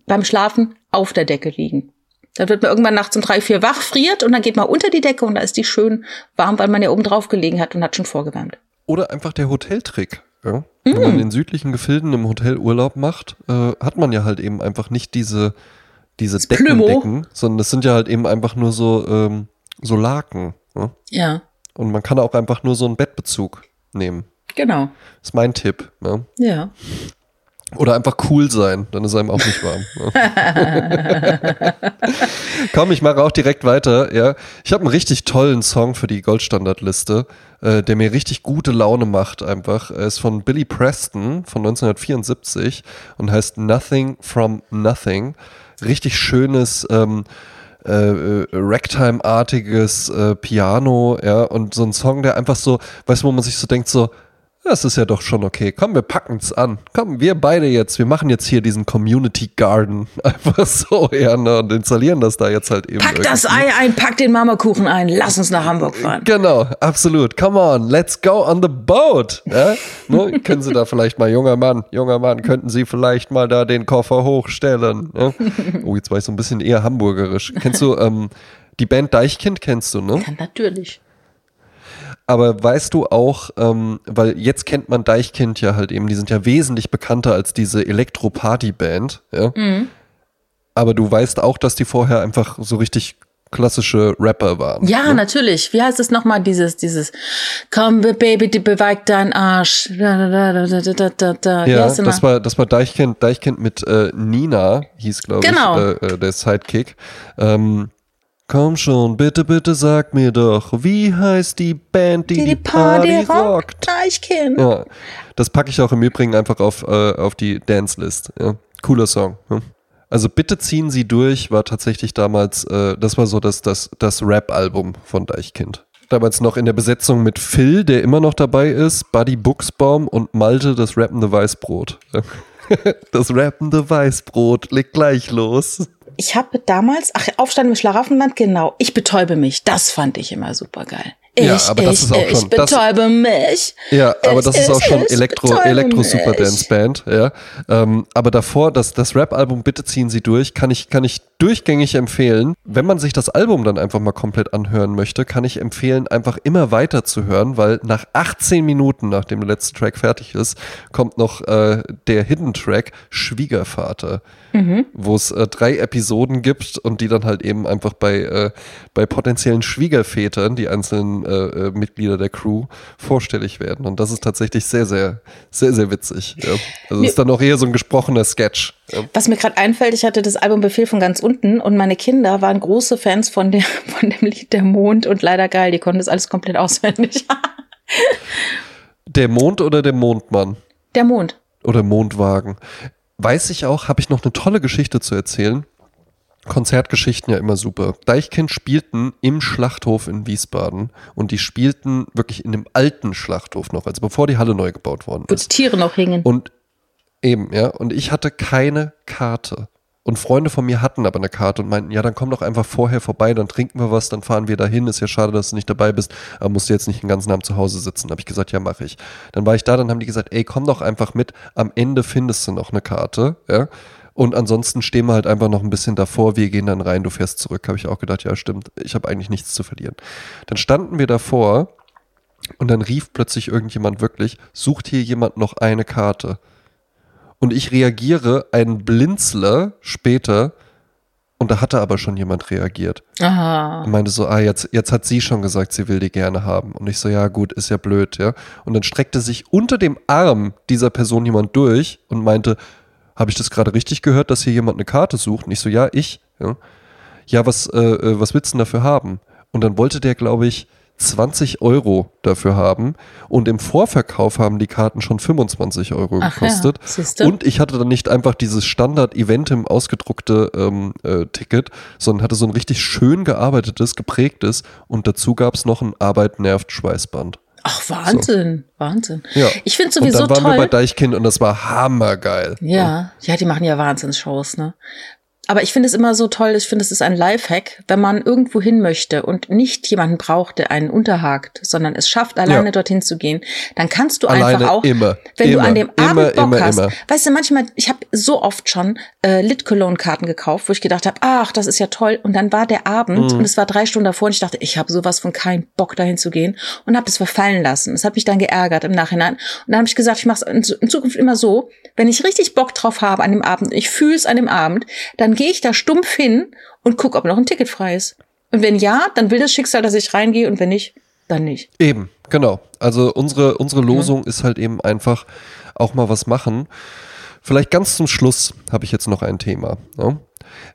beim Schlafen auf der Decke liegen. Dann wird man irgendwann nachts um drei, vier wach, friert und dann geht man unter die Decke und da ist die schön warm, weil man ja oben drauf gelegen hat und hat schon vorgewärmt. Oder einfach der Hoteltrick. Ja? Wenn Mm. man in südlichen Gefilden im Hotel Urlaub macht, äh, hat man ja halt eben einfach nicht diese, diese. Deckendecken, sondern das sind ja halt eben einfach nur so, ähm, so Laken. Ja? Ja, Und man kann auch einfach nur so einen Bettbezug nehmen. genau. Das ist mein Tipp. Ja? Ja. Oder einfach cool sein, dann ist einem auch nicht warm. Ne? Komm, ich mache auch direkt weiter. Ja, ich habe einen richtig tollen Song für die Goldstandardliste, äh, der mir richtig gute Laune macht. Einfach, er ist von Billy Preston von 1974 und heißt Nothing from Nothing. Richtig schönes. Ähm, äh, äh, Ragtime-artiges äh, Piano, ja, und so ein Song, der einfach so, weißt du, wo man sich so denkt, so, das ist ja doch schon okay. Komm, wir packen's an. Komm, wir beide jetzt, wir machen jetzt hier diesen Community Garden einfach so, ja, ne, und installieren das da jetzt halt eben. Pack das Ei ein, pack den Marmorkuchen ein, lass uns nach Hamburg fahren. Genau, absolut. Come on, let's go on the boat. Ja? ne? Können Sie da vielleicht mal, junger Mann, junger Mann, könnten Sie vielleicht mal da den Koffer hochstellen? Ja? Oh, jetzt war ich so ein bisschen eher hamburgerisch. Kennst du ähm, die Band Deichkind, kennst du, ne? Ja, natürlich. Aber weißt du auch, ähm, weil jetzt kennt man Deichkind ja halt eben, die sind ja wesentlich bekannter als diese Elektro-Party-Band, ja. Mhm. Aber du weißt auch, dass die vorher einfach so richtig klassische Rapper waren. Ja, ne? natürlich. Wie heißt es nochmal, dieses, dieses Komm, Baby, die bewegt deinen Arsch. Da, da, da, Ja, das war, das war Deichkind, Deichkind mit äh, Nina, hieß, glaube genau. ich, äh, äh, der Sidekick. Ähm, Komm schon, bitte, bitte sag mir doch, wie heißt die Band, die die, die Party, Party rockt? Deichkind. Ja, das packe ich auch im Übrigen einfach auf, äh, auf die Dance-List. Ja. Cooler Song. Ja. Also bitte ziehen Sie durch war tatsächlich damals, äh, das war so das, das, das Rap-Album von Deichkind. Damals noch in der Besetzung mit Phil, der immer noch dabei ist, Buddy Buchsbaum und Malte, das rappende Weißbrot. das rappende Weißbrot legt gleich los ich habe damals, ach, Aufstand im Schlaraffenland, genau, ich betäube mich. Das fand ich immer super geil. Ich, ja, aber das ich, ist auch ich schon, betäube das, mich. Ja, aber ich, das ist auch schon Elektro, Elektro Super Dance Band, ja. Ähm, aber davor, das, das Rap-Album Bitte ziehen Sie durch, kann ich, kann ich durchgängig empfehlen. Wenn man sich das Album dann einfach mal komplett anhören möchte, kann ich empfehlen, einfach immer weiter zu hören, weil nach 18 Minuten, nachdem der letzte Track fertig ist, kommt noch äh, der Hidden Track Schwiegervater mhm. wo es äh, drei Episoden gibt und die dann halt eben einfach bei, äh, bei potenziellen Schwiegervätern, die einzelnen äh, äh, Mitglieder der Crew, vorstellig werden. Und das ist tatsächlich sehr, sehr, sehr, sehr witzig. Ja. Also es ist dann auch eher so ein gesprochener Sketch. Ja. Was mir gerade einfällt, ich hatte das Album Befehl von ganz unten und meine Kinder waren große Fans von, der, von dem Lied Der Mond und leider geil, die konnten das alles komplett auswendig. der Mond oder der Mondmann? Der Mond. Oder Mondwagen weiß ich auch, habe ich noch eine tolle Geschichte zu erzählen. Konzertgeschichten ja immer super. Deichkind spielten im Schlachthof in Wiesbaden und die spielten wirklich in dem alten Schlachthof noch, also bevor die Halle neu gebaut worden ist. Wo die Tiere noch hingen. Und eben, ja, und ich hatte keine Karte. Und Freunde von mir hatten aber eine Karte und meinten, ja, dann komm doch einfach vorher vorbei, dann trinken wir was, dann fahren wir dahin. Ist ja schade, dass du nicht dabei bist, aber musst du jetzt nicht den ganzen Abend zu Hause sitzen. Habe ich gesagt, ja, mache ich. Dann war ich da, dann haben die gesagt, ey, komm doch einfach mit. Am Ende findest du noch eine Karte, ja. Und ansonsten stehen wir halt einfach noch ein bisschen davor, wir gehen dann rein, du fährst zurück. Habe ich auch gedacht, ja, stimmt, ich habe eigentlich nichts zu verlieren. Dann standen wir davor und dann rief plötzlich irgendjemand wirklich, sucht hier jemand noch eine Karte? Und ich reagiere ein Blinzler später und da hatte aber schon jemand reagiert. Aha. Und meinte so, ah, jetzt, jetzt hat sie schon gesagt, sie will die gerne haben. Und ich so, ja, gut, ist ja blöd, ja. Und dann streckte sich unter dem Arm dieser Person jemand durch und meinte, habe ich das gerade richtig gehört, dass hier jemand eine Karte sucht? Und ich so, ja, ich. Ja, ja was, äh, äh was willst du denn dafür haben? Und dann wollte der, glaube ich, 20 Euro dafür haben und im Vorverkauf haben die Karten schon 25 Euro Ach gekostet. Ja, und ich hatte dann nicht einfach dieses Standard-Eventim ausgedruckte ähm, äh, Ticket, sondern hatte so ein richtig schön gearbeitetes, geprägtes und dazu gab es noch ein Arbeit nervt Schweißband. Ach, Wahnsinn, so. Wahnsinn. Ja. Ich finde sowieso toll. Und dann waren toll. wir bei Deichkind und das war hammergeil. Ja, ja, die machen ja Wahnsinnsshows, ne? Aber ich finde es immer so toll, ich finde es ist ein Lifehack, wenn man irgendwo hin möchte und nicht jemanden braucht, der einen unterhakt, sondern es schafft, alleine ja. dorthin zu gehen, dann kannst du alleine einfach auch, immer, wenn immer, du an dem immer, Abend Bock hast, weißt du, manchmal, ich habe so oft schon äh, Lit Cologne Karten gekauft, wo ich gedacht habe, ach, das ist ja toll und dann war der Abend mhm. und es war drei Stunden davor und ich dachte, ich habe sowas von keinen Bock dahin zu gehen und habe es verfallen lassen. Das hat mich dann geärgert im Nachhinein und dann habe ich gesagt, ich mache es in Zukunft immer so, wenn ich richtig Bock drauf habe an dem Abend, ich fühle es an dem Abend, dann gehe ich da stumpf hin und guck, ob noch ein Ticket frei ist. Und wenn ja, dann will das Schicksal, dass ich reingehe und wenn nicht, dann nicht. Eben, genau. Also unsere, unsere Losung mhm. ist halt eben einfach auch mal was machen Vielleicht ganz zum Schluss habe ich jetzt noch ein Thema. Ja?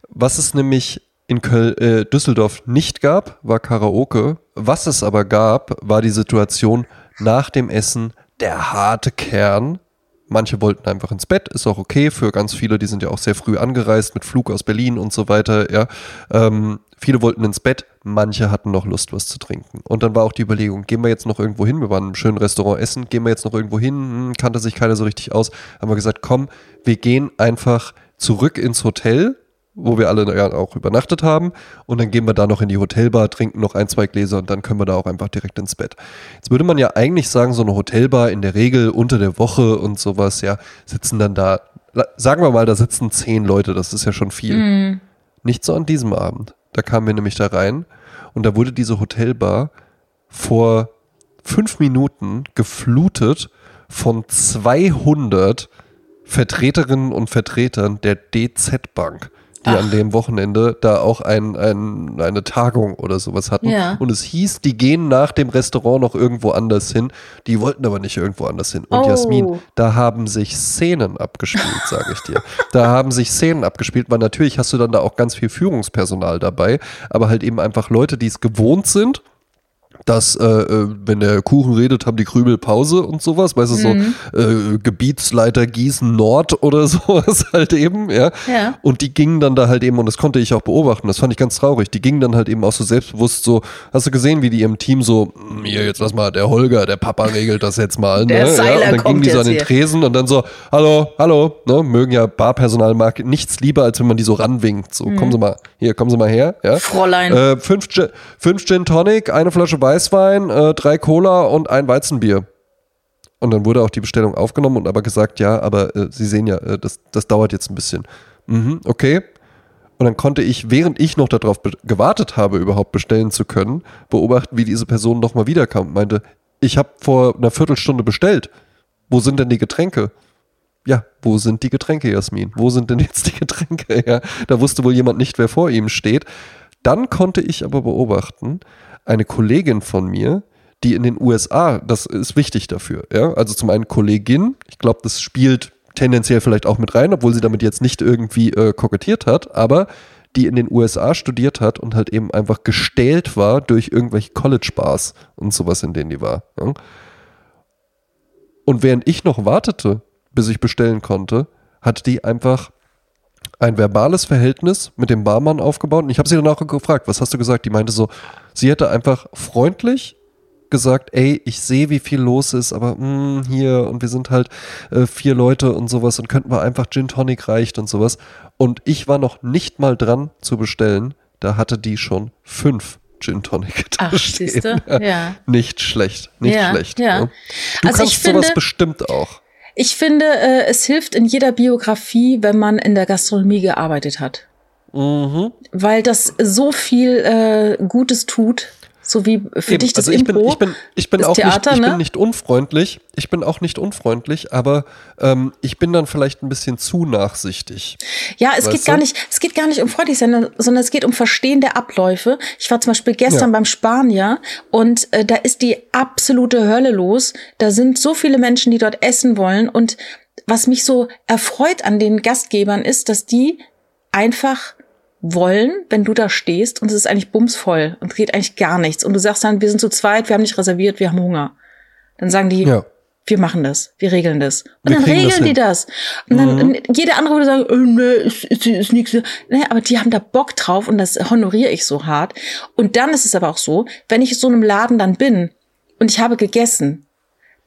Was es nämlich in Köln, äh, Düsseldorf nicht gab, war Karaoke. Was es aber gab, war die Situation nach dem Essen der harte Kern. Manche wollten einfach ins Bett, ist auch okay für ganz viele, die sind ja auch sehr früh angereist mit Flug aus Berlin und so weiter, ja. Ähm, viele wollten ins Bett, manche hatten noch Lust, was zu trinken. Und dann war auch die Überlegung, gehen wir jetzt noch irgendwo hin? Wir waren einem schönen Restaurant essen, gehen wir jetzt noch irgendwo hin? Hm, kannte sich keiner so richtig aus. Haben wir gesagt, komm, wir gehen einfach zurück ins Hotel, wo wir alle ja auch übernachtet haben. Und dann gehen wir da noch in die Hotelbar, trinken noch ein, zwei Gläser und dann können wir da auch einfach direkt ins Bett. Jetzt würde man ja eigentlich sagen, so eine Hotelbar in der Regel unter der Woche und sowas, ja, sitzen dann da, sagen wir mal, da sitzen zehn Leute, das ist ja schon viel. Mhm. Nicht so an diesem Abend. Da kamen wir nämlich da rein und da wurde diese Hotelbar vor fünf Minuten geflutet von 200 Vertreterinnen und Vertretern der DZ Bank die Ach. an dem Wochenende da auch ein, ein, eine Tagung oder sowas hatten. Ja. Und es hieß, die gehen nach dem Restaurant noch irgendwo anders hin. Die wollten aber nicht irgendwo anders hin. Und oh. Jasmin, da haben sich Szenen abgespielt, sage ich dir. da haben sich Szenen abgespielt, weil natürlich hast du dann da auch ganz viel Führungspersonal dabei, aber halt eben einfach Leute, die es gewohnt sind dass äh, äh, wenn der Kuchen redet, haben die Krümel Pause und sowas, weißt du, mhm. so äh, Gebietsleiter Gießen Nord oder sowas halt eben, ja? ja. Und die gingen dann da halt eben, und das konnte ich auch beobachten, das fand ich ganz traurig, die gingen dann halt eben auch so selbstbewusst so, hast du gesehen, wie die im Team so, hm, hier, jetzt lass mal, der Holger, der Papa regelt das jetzt mal, ne? Der ja, und dann gingen die so an den Tresen und dann so, hallo, hallo, ne? Mögen ja Barpersonal mag nichts lieber, als wenn man die so ranwinkt, so, mhm. kommen Sie mal, hier, kommen Sie mal her, ja? Fräulein. Äh, fünf, fünf Gin Tonic, eine Flasche Weiß Weißwein, äh, drei Cola und ein Weizenbier. Und dann wurde auch die Bestellung aufgenommen und aber gesagt, ja, aber äh, Sie sehen ja, äh, das, das dauert jetzt ein bisschen. Mhm, okay. Und dann konnte ich, während ich noch darauf gewartet habe, überhaupt bestellen zu können, beobachten, wie diese Person nochmal wiederkam und meinte, ich habe vor einer Viertelstunde bestellt. Wo sind denn die Getränke? Ja, wo sind die Getränke, Jasmin? Wo sind denn jetzt die Getränke? Ja, da wusste wohl jemand nicht, wer vor ihm steht. Dann konnte ich aber beobachten, eine Kollegin von mir, die in den USA, das ist wichtig dafür, ja, also zum einen Kollegin, ich glaube, das spielt tendenziell vielleicht auch mit rein, obwohl sie damit jetzt nicht irgendwie äh, kokettiert hat, aber die in den USA studiert hat und halt eben einfach gestählt war durch irgendwelche College-Bars und sowas, in denen die war. Ja. Und während ich noch wartete, bis ich bestellen konnte, hat die einfach ein verbales Verhältnis mit dem Barmann aufgebaut. Und ich habe sie danach gefragt, was hast du gesagt? Die meinte so, sie hätte einfach freundlich gesagt, ey, ich sehe, wie viel los ist, aber mh, hm, hier und wir sind halt äh, vier Leute und sowas und könnten wir einfach Gin Tonic reicht und sowas. Und ich war noch nicht mal dran zu bestellen, da hatte die schon fünf Gin Tonic Ach, siehste? Ja. Nicht schlecht, nicht ja, schlecht. Ja. Du also kannst sowas finde, bestimmt auch. Ich finde, äh, es hilft in jeder Biografie, wenn man in der Gastronomie gearbeitet hat. Mhm. Weil das so viel äh, Gutes tut so wie für Eben, dich das also ich Impro, bin, ich bin, ich bin auch Theater, nicht, ich ne? bin nicht unfreundlich. Ich bin auch nicht unfreundlich, aber ähm, ich bin dann vielleicht ein bisschen zu nachsichtig. Ja, es geht du? gar nicht, es geht gar nicht um freundlich sein, sondern es geht um Verstehen der Abläufe. Ich war zum Beispiel gestern ja. beim Spanier und äh, da ist die absolute Hölle los. Da sind so viele Menschen, die dort essen wollen und was mich so erfreut an den Gastgebern ist, dass die einfach wollen, wenn du da stehst und es ist eigentlich bumsvoll und geht eigentlich gar nichts und du sagst dann, wir sind zu zweit, wir haben nicht reserviert, wir haben Hunger. Dann sagen die, ja. wir machen das, wir regeln das. Und wir dann regeln das die das. Und dann mhm. jeder andere würde sagen, oh, nee, ist, ist, ist nichts. Nee, aber die haben da Bock drauf und das honoriere ich so hart. Und dann ist es aber auch so, wenn ich in so einem Laden dann bin und ich habe gegessen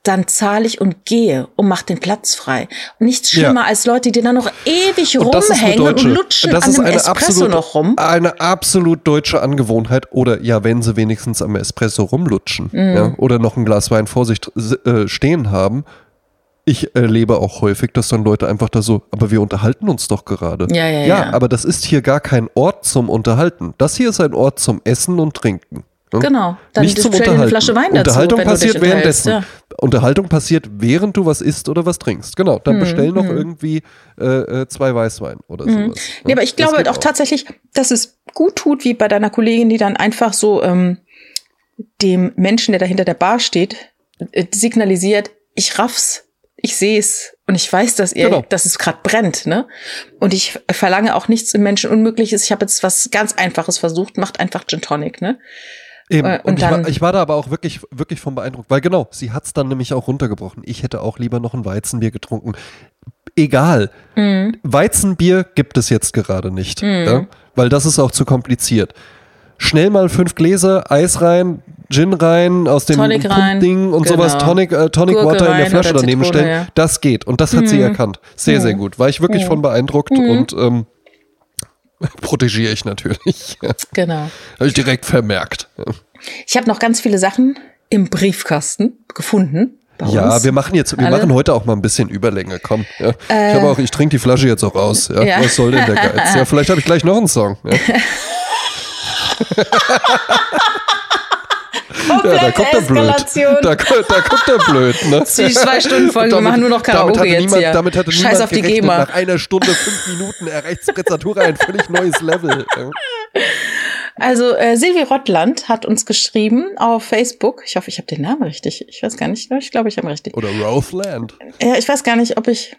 dann zahle ich und gehe und mach den Platz frei. Nichts schlimmer ja. als Leute, die dann noch ewig und rumhängen und lutschen das an einem Espresso absolut, noch rum. Eine absolut deutsche Angewohnheit. Oder ja, wenn sie wenigstens am Espresso rumlutschen mm. ja, oder noch ein Glas Wein vor sich äh, stehen haben. Ich erlebe auch häufig, dass dann Leute einfach da so, aber wir unterhalten uns doch gerade. Ja, ja, ja. Ja, aber das ist hier gar kein Ort zum Unterhalten. Das hier ist ein Ort zum Essen und Trinken. Ne? Genau. Dann Nicht zum Unterhalten. Eine Flasche Wein dazu, Unterhaltung passiert währenddessen. Ja. Unterhaltung passiert, während du was isst oder was trinkst. Genau. Dann mhm. bestell noch mhm. irgendwie äh, äh, zwei Weißwein oder mhm. sowas. Nee, aber ich glaube halt auch, auch, tatsächlich, dass es gut tut, wie bei deiner Kollegin, die dann einfach so ähm, dem Menschen, der da hinter der Bar steht, äh, signalisiert, ich raff's, ich seh's Und ich weiß, dass ihr, genau. dass es gerade brennt, ne? Und ich verlange auch nichts im Menschen Unmögliches. Ich habe jetzt was ganz Einfaches versucht, macht einfach Gin Tonic, ne? Eben. Äh, und, und ich, war, ich, war, da aber auch wirklich, wirklich von beeindruckt, weil genau, sie hat's dann nämlich auch runtergebrochen. Ich hätte auch lieber noch ein Weizenbier getrunken. Egal. Mhm. Weizenbier gibt es jetzt gerade nicht, mhm. ja? weil das ist auch zu kompliziert. Schnell mal fünf Gläser, Eis rein, Gin rein, aus dem Tonic Ding und genau. sowas, Tonic, äh, Tonic Water in der Flasche daneben stellen. Ja. Das geht. Und das hat mhm. sie erkannt. Sehr, sehr mhm. gut. War ich wirklich mhm. von beeindruckt mhm. und ähm, protegiere ich natürlich. Genau. Habe ich direkt vermerkt. Ich habe noch ganz viele Sachen im Briefkasten gefunden. Ja, wir machen jetzt, wir Alle? machen heute auch mal ein bisschen Überlänge. Komm, ja. äh, ich habe auch, ich trinke die Flasche jetzt auch aus. Ja. ja. Was soll denn der Geiz? Ja, vielleicht habe ich gleich noch einen Song. Ja. ja, da kommt er blöd. Da, da kommt er blöd. Ne? Die zwei Stunden Folge, wir machen nur noch Karaoke jetzt niemand, hier. Damit hatte Scheiß auf die GEMA. Nach einer Stunde, fünf Minuten erreicht Sprezzatura ein völlig neues Level. Also äh, Silvi Rottland hat uns geschrieben auf Facebook. Ich hoffe, ich habe den Namen richtig. Ich weiß gar nicht. Ich glaube, ich habe richtig. Oder Rothland. Ja, ich weiß gar nicht, ob ich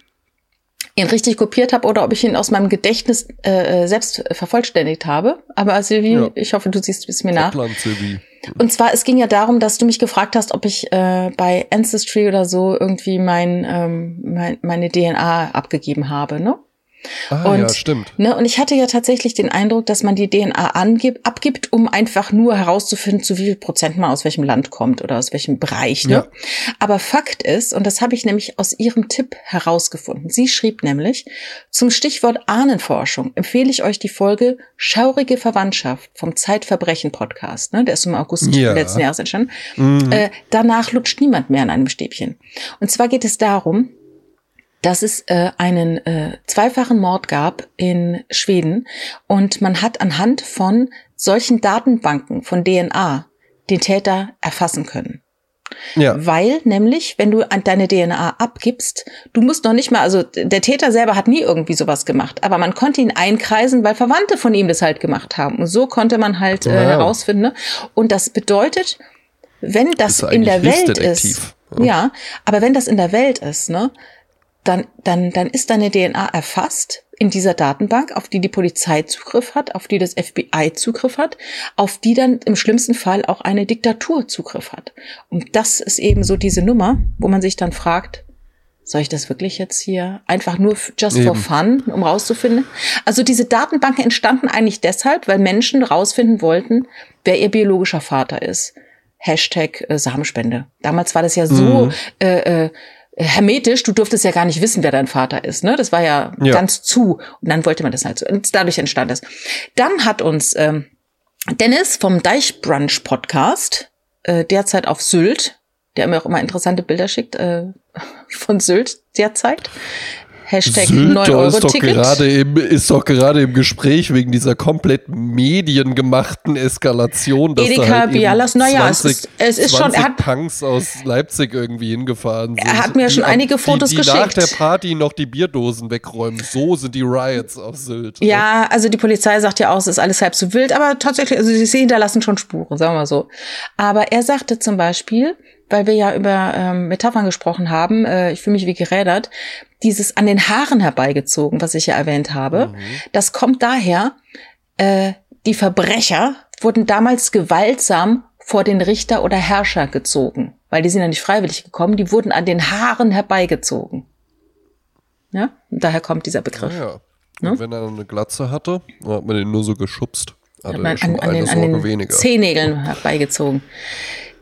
ihn richtig kopiert habe oder ob ich ihn aus meinem Gedächtnis äh, äh selbst vervollständigt habe. Aber Silvi, ja. ich hoffe, du siehst es mir nach. Rottland, Silvi. Und zwar, es ging ja darum, dass du mich gefragt hast, ob ich äh, bei Ancestry oder so irgendwie mein, ähm, mein, meine DNA abgegeben habe, ne? Ah, und, ja, stimmt. Ne, und ich hatte ja tatsächlich den Eindruck, dass man die DNA angibt, abgibt, um einfach nur herauszufinden, zu wie viel Prozent man aus welchem Land kommt oder aus welchem Bereich. Ne? Ja. Aber Fakt ist, und das habe ich nämlich aus ihrem Tipp herausgefunden, sie schrieb nämlich, zum Stichwort Ahnenforschung empfehle ich euch die Folge Schaurige Verwandtschaft vom Zeitverbrechen-Podcast. Ne? Der ist im August ja. letzten Jahres entstanden. Mhm. Äh, danach lutscht niemand mehr an einem Stäbchen. Und zwar geht es darum, dass es äh, einen äh, zweifachen Mord gab in Schweden und man hat anhand von solchen Datenbanken von DNA den Täter erfassen können. Ja. Weil nämlich, wenn du deine DNA abgibst, du musst noch nicht mal, also der Täter selber hat nie irgendwie sowas gemacht, aber man konnte ihn einkreisen, weil Verwandte von ihm das halt gemacht haben. Und so konnte man halt äh, herausfinden. Ne? Und das bedeutet, wenn das, das in der Welt ist, ja. ja, aber wenn das in der Welt ist, ne, dann, dann, dann ist deine DNA erfasst in dieser Datenbank, auf die die Polizei Zugriff hat, auf die das FBI Zugriff hat, auf die dann im schlimmsten Fall auch eine Diktatur Zugriff hat. Und das ist eben so diese Nummer, wo man sich dann fragt, soll ich das wirklich jetzt hier einfach nur just Eben. for fun, um rauszufinden? Also diese Datenbanken entstanden eigentlich deshalb, weil Menschen rausfinden wollten, wer ihr biologischer Vater ist. Hashtag äh, Samenspende. Damals war das ja so mhm. äh, äh, hermetisch, du durftest ja gar nicht wissen, wer dein Vater ist. Ne? Das war ja, ja. ganz zu. Und dann wollte man das halt so. Und dadurch entstand das. Dann hat uns ähm, Dennis vom Deichbrunch Podcast, äh, derzeit auf Sylt, der mir auch immer interessante Bilder schickt, äh, von Sylt derzeit, Hashtag Sylt 9 Euro ist doch gerade im, ist doch gerade im Gespräch wegen dieser komplett mediengemachten Eskalation, dass Edeka da halt Bialas, naja, es ist, es ist schon, er hat Punks aus Leipzig irgendwie hingefahren sind. Er hat mir schon einige Fotos die, die geschickt. nach der Party noch die Bierdosen wegräumen. So sind die Riots auf Sylt. Ja, also die Polizei sagt ja auch, es ist alles halb so wild, aber tatsächlich, also sie hinterlassen schon Spuren, sagen wir mal so. Aber er sagte zum Beispiel, weil wir ja über ähm, Metaphern gesprochen haben, äh, ich fühle mich wie gerädert, dieses an den Haaren herbeigezogen, was ich ja erwähnt habe, mhm. das kommt daher, äh, die Verbrecher wurden damals gewaltsam vor den Richter oder Herrscher gezogen, weil die sind ja nicht freiwillig gekommen, die wurden an den Haaren herbeigezogen. Ja, und daher kommt dieser Begriff. Ja, ja. Ne? wenn er eine Glatze hatte, hat man den nur so geschubst. Hatte hat man an, an, den, an den Zehennägeln herbeigezogen.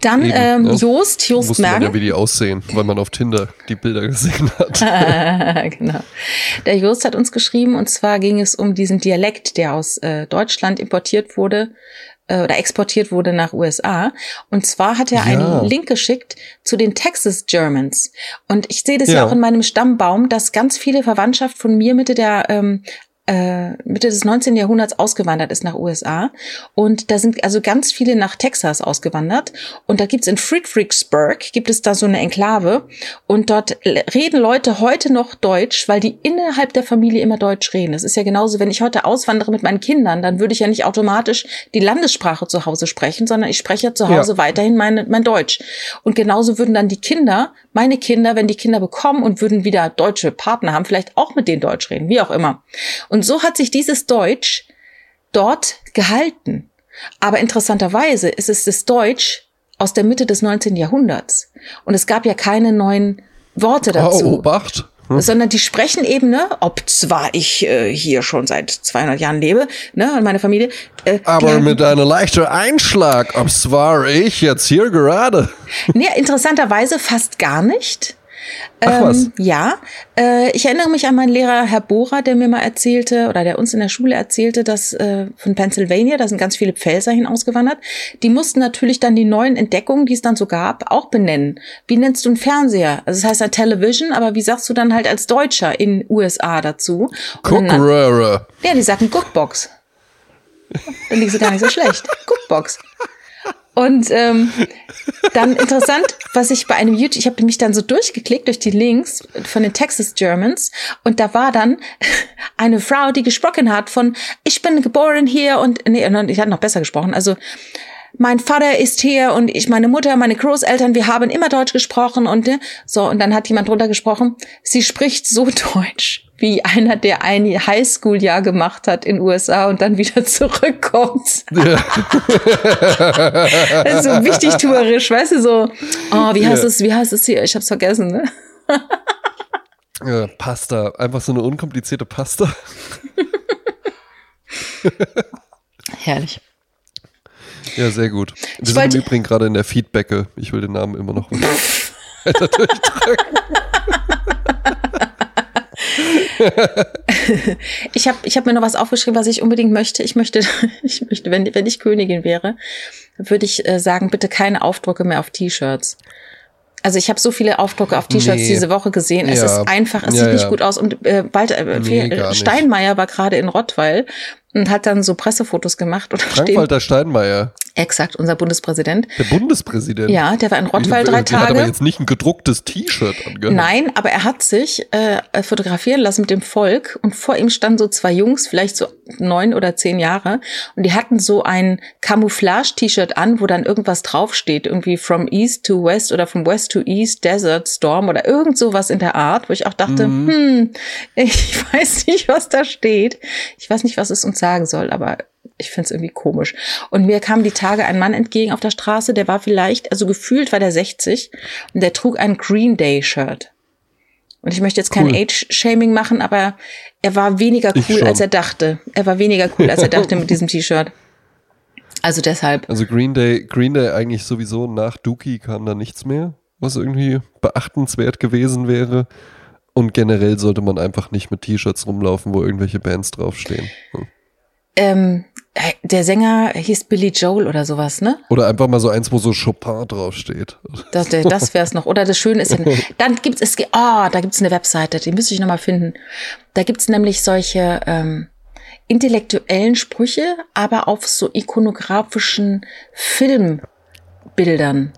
Dann Eben, ähm, ne? Jost, Jost Wusste Mergen. Man ja, wie die aussehen, weil man auf Tinder die Bilder gesehen hat. genau. Der Jost hat uns geschrieben und zwar ging es um diesen Dialekt, der aus äh, Deutschland importiert wurde äh, oder exportiert wurde nach USA. Und zwar hat er ja. einen Link geschickt zu den Texas Germans. Und ich sehe das ja. ja auch in meinem Stammbaum, dass ganz viele Verwandtschaft von mir Mitte der ähm, äh, Mitte des 19. Jahrhunderts ausgewandert ist nach USA. Und da sind also ganz viele nach Texas ausgewandert. Und da gibt's in Fredericksburg, gibt es da so eine Enklave. Und dort reden Leute heute noch Deutsch, weil die innerhalb der Familie immer Deutsch reden. Das ist ja genauso, wenn ich heute auswandere mit meinen Kindern, dann würde ich ja nicht automatisch die Landessprache zu Hause sprechen, sondern ich spreche zu Hause ja. weiterhin mein, mein Deutsch. Und genauso würden dann die Kinder, meine Kinder, wenn die Kinder bekommen und würden wieder deutsche Partner haben, vielleicht auch mit denen Deutsch reden, wie auch immer. Und so hat sich dieses Deutsch dort gehalten. Aber interessanterweise ist es das Deutsch aus der Mitte des 19. Jahrhunderts. Und es gab ja keine neuen Worte dazu. Oh, Obacht. Hm? Sondern die sprechen eben, ne, ob zwar ich äh, hier schon seit 200 Jahren lebe, ne, und meine Familie. Äh, Aber mit einem leichten Einschlag, ob zwar ich jetzt hier gerade. Nee, interessanterweise fast gar nicht. Ach was. Ähm, ja, äh, ich erinnere mich an meinen Lehrer Herr Bohrer, der mir mal erzählte oder der uns in der Schule erzählte, dass äh, von Pennsylvania, da sind ganz viele Pfälzer hin ausgewandert, die mussten natürlich dann die neuen Entdeckungen, die es dann so gab, auch benennen. Wie nennst du einen Fernseher? Also das heißt ein Television, aber wie sagst du dann halt als Deutscher in USA dazu? Guckröhre. Ja, die sagen Guckbox. Dann liegt sie gar nicht so schlecht. Guckbox. Und ähm, dann interessant, was ich bei einem YouTube, ich habe mich dann so durchgeklickt durch die Links von den Texas Germans und da war dann eine Frau, die gesprochen hat von ich bin geboren hier und nee, ich hatte noch besser gesprochen, also mein Vater ist hier und ich, meine Mutter, meine Großeltern, wir haben immer Deutsch gesprochen und ne, so und dann hat jemand drunter gesprochen, sie spricht so Deutsch wie einer, der ein Highschool-Jahr gemacht hat in USA und dann wieder zurückkommt. Ja. so wichtig tuerisch, weißt du, so, oh, wie heißt ja. es, wie heißt es hier? Ich hab's vergessen, ne? ja, Pasta, einfach so eine unkomplizierte Pasta. Herrlich. Ja, sehr gut. Wir ich sind im Übrigen gerade in der Feedbacke. Ich will den Namen immer noch weiter durchdrücken. ich habe ich hab mir noch was aufgeschrieben, was ich unbedingt möchte. Ich möchte, ich möchte, wenn, wenn ich Königin wäre, würde ich äh, sagen, bitte keine Aufdrucke mehr auf T-Shirts. Also ich habe so viele Aufdrucke auf T-Shirts nee. diese Woche gesehen. Es ja. ist einfach, es ja, sieht ja. nicht gut aus. Und äh, Walter, äh, nee, Steinmeier war gerade in Rottweil und hat dann so Pressefotos gemacht. Frank-Walter Steinmeier. Exakt, unser Bundespräsident. Der Bundespräsident? Ja, der war in Rottweil drei Tage. Der hat aber jetzt nicht ein gedrucktes T-Shirt angehabt. Nein, aber er hat sich äh, fotografieren lassen mit dem Volk und vor ihm standen so zwei Jungs, vielleicht so neun oder zehn Jahre und die hatten so ein Camouflage-T-Shirt an, wo dann irgendwas draufsteht, irgendwie from East to West oder from West to East, Desert Storm oder irgend sowas in der Art, wo ich auch dachte, mhm. hm, ich weiß nicht, was da steht. Ich weiß nicht, was es uns sagen soll, aber ich finde es irgendwie komisch. Und mir kam die Tage ein Mann entgegen auf der Straße, der war vielleicht, also gefühlt war der 60 und der trug ein Green Day Shirt. Und ich möchte jetzt kein cool. Age-Shaming machen, aber er war weniger cool, als er dachte. Er war weniger cool, als er dachte mit diesem T-Shirt. Also deshalb. Also Green Day, Green Day eigentlich sowieso nach Dookie kam da nichts mehr, was irgendwie beachtenswert gewesen wäre. Und generell sollte man einfach nicht mit T-Shirts rumlaufen, wo irgendwelche Bands draufstehen. Hm. Ähm, äh, der Sänger hieß Billy Joel oder sowas, ne? Oder einfach mal so eins, wo so Chopin draufsteht. Das, das wäre es noch. Oder das Schöne ist, dann gibt es, oh, da gibt es eine Webseite, die müsste ich nochmal finden. Da gibt es nämlich solche ähm, intellektuellen Sprüche, aber auf so ikonografischen Filmbildern.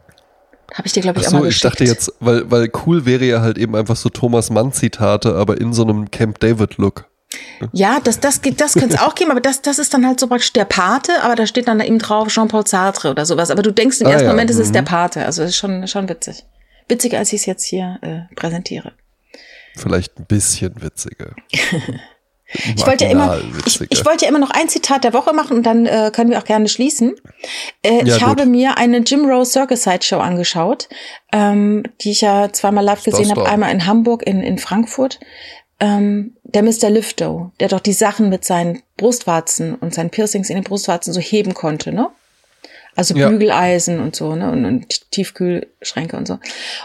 Habe ich dir, glaube ich, Ach so, auch mal geschickt. Ich dachte jetzt, weil, weil cool wäre ja halt eben einfach so Thomas Mann-Zitate, aber in so einem Camp David-Look. Ja, das, das, das könnte es auch geben, aber das, das ist dann halt so praktisch der Pate, aber da steht dann eben drauf Jean-Paul Sartre oder sowas. Aber du denkst im ah, ersten ja. Moment, es ist mhm. der Pate. Also ist schon, schon witzig. Witziger, als ich es jetzt hier äh, präsentiere. Vielleicht ein bisschen witziger. ich wollte ja immer, ich, ich, wollte ja immer noch ein Zitat der Woche machen und dann äh, können wir auch gerne schließen. Äh, ja, ich gut. habe mir eine Jim Rose Circus Side Show angeschaut, ähm, die ich ja zweimal live gesehen habe, einmal in Hamburg, in, in Frankfurt ähm, der Mr. Lifto, der doch die Sachen mit seinen Brustwarzen und seinen Piercings in den Brustwarzen so heben konnte, ne? Also ja. Bügeleisen und so, ne? Und, und Tiefkühlschränke und so.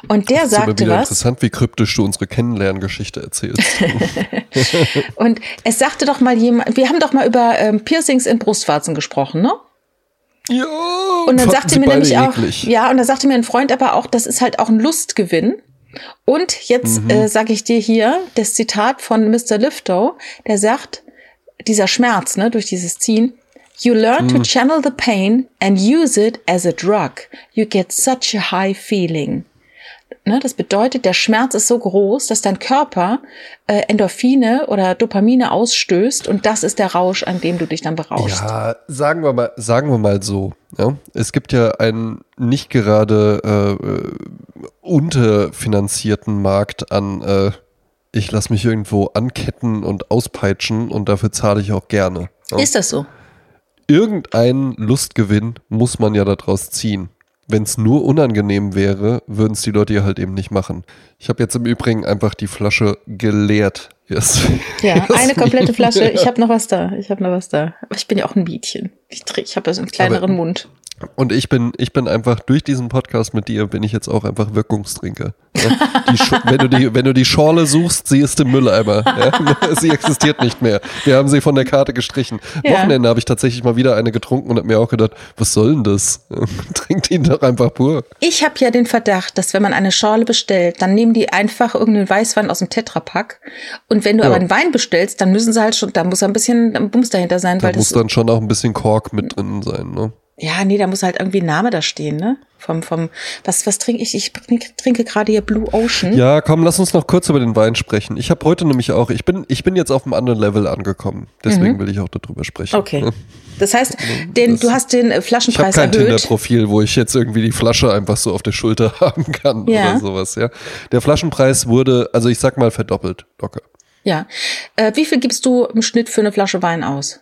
Und der das sagte ist immer wieder was. Interessant, wie kryptisch du unsere Kennenlerngeschichte erzählst. und es sagte doch mal jemand, wir haben doch mal über ähm, Piercings in Brustwarzen gesprochen, ne? Ja. Und dann sagte mir nämlich eklig. auch, ja, und da sagte mir ein Freund aber auch, das ist halt auch ein Lustgewinn. Und jetzt mhm. äh, sage ich dir hier das Zitat von Mr. Lifto, der sagt, dieser Schmerz, ne, durch dieses Ziehen. You learn to channel the pain and use it as a drug. You get such a high feeling. Ne, das bedeutet, der Schmerz ist so groß, dass dein Körper äh, Endorphine oder Dopamine ausstößt und das ist der Rausch, an dem du dich dann berauschst. Ja, sagen wir mal, sagen wir mal so. Ja? Es gibt ja einen nicht gerade äh, unterfinanzierten Markt an äh, ich lasse mich irgendwo anketten und auspeitschen und dafür zahle ich auch gerne. Ja? Ist das so? Irgendeinen Lustgewinn muss man ja daraus ziehen. Wenn es nur unangenehm wäre, würden es die Leute ja halt eben nicht machen. Ich habe jetzt im Übrigen einfach die Flasche geleert. Yes. Ja, eine komplette Flasche. Ich habe noch was da. Ich habe noch was da. Aber ich bin ja auch ein Mädchen. Ich, ich habe ja so einen kleineren Aber Mund. Und ich bin, ich bin einfach durch diesen Podcast mit dir bin ich jetzt auch einfach Wirkungstrinker. Ja? wenn, du die, wenn du die Schorle suchst, sie ist im Mülleimer. Ja? sie existiert nicht mehr. Wir haben sie von der Karte gestrichen. Ja. Wochenende habe ich tatsächlich mal wieder eine getrunken und habe mir auch gedacht, was soll denn das? Trinkt ihn doch einfach pur. Ich habe ja den Verdacht, dass wenn man eine Schorle bestellt, dann nehmen die einfach irgendeinen Weißwein aus dem Tetrapack. Und wenn du aber einen Wein bestellst, dann müssen sie halt schon, da muss ein bisschen Bums dahinter sein. Da muss dann schon auch ein bisschen Kork mit drin sein, ne? Ja, nee, da muss halt irgendwie ein Name da stehen, ne? Vom, vom, was, was trinke ich? Ich trinke, gerade hier Blue Ocean. Ja, komm, lass uns noch kurz über den Wein sprechen. Ich habe heute nämlich auch, ich bin, ich bin jetzt auf einem anderen Level angekommen. Deswegen mhm. will ich auch darüber sprechen. Okay. Das heißt, den, das, du hast den äh, Flaschenpreis ich hab kein erhöht. Tinder-Profil, wo ich jetzt irgendwie die Flasche einfach so auf der Schulter haben kann ja. oder sowas, ja. Der Flaschenpreis wurde, also ich sag mal verdoppelt, locker. Ja. Äh, wie viel gibst du im Schnitt für eine Flasche Wein aus?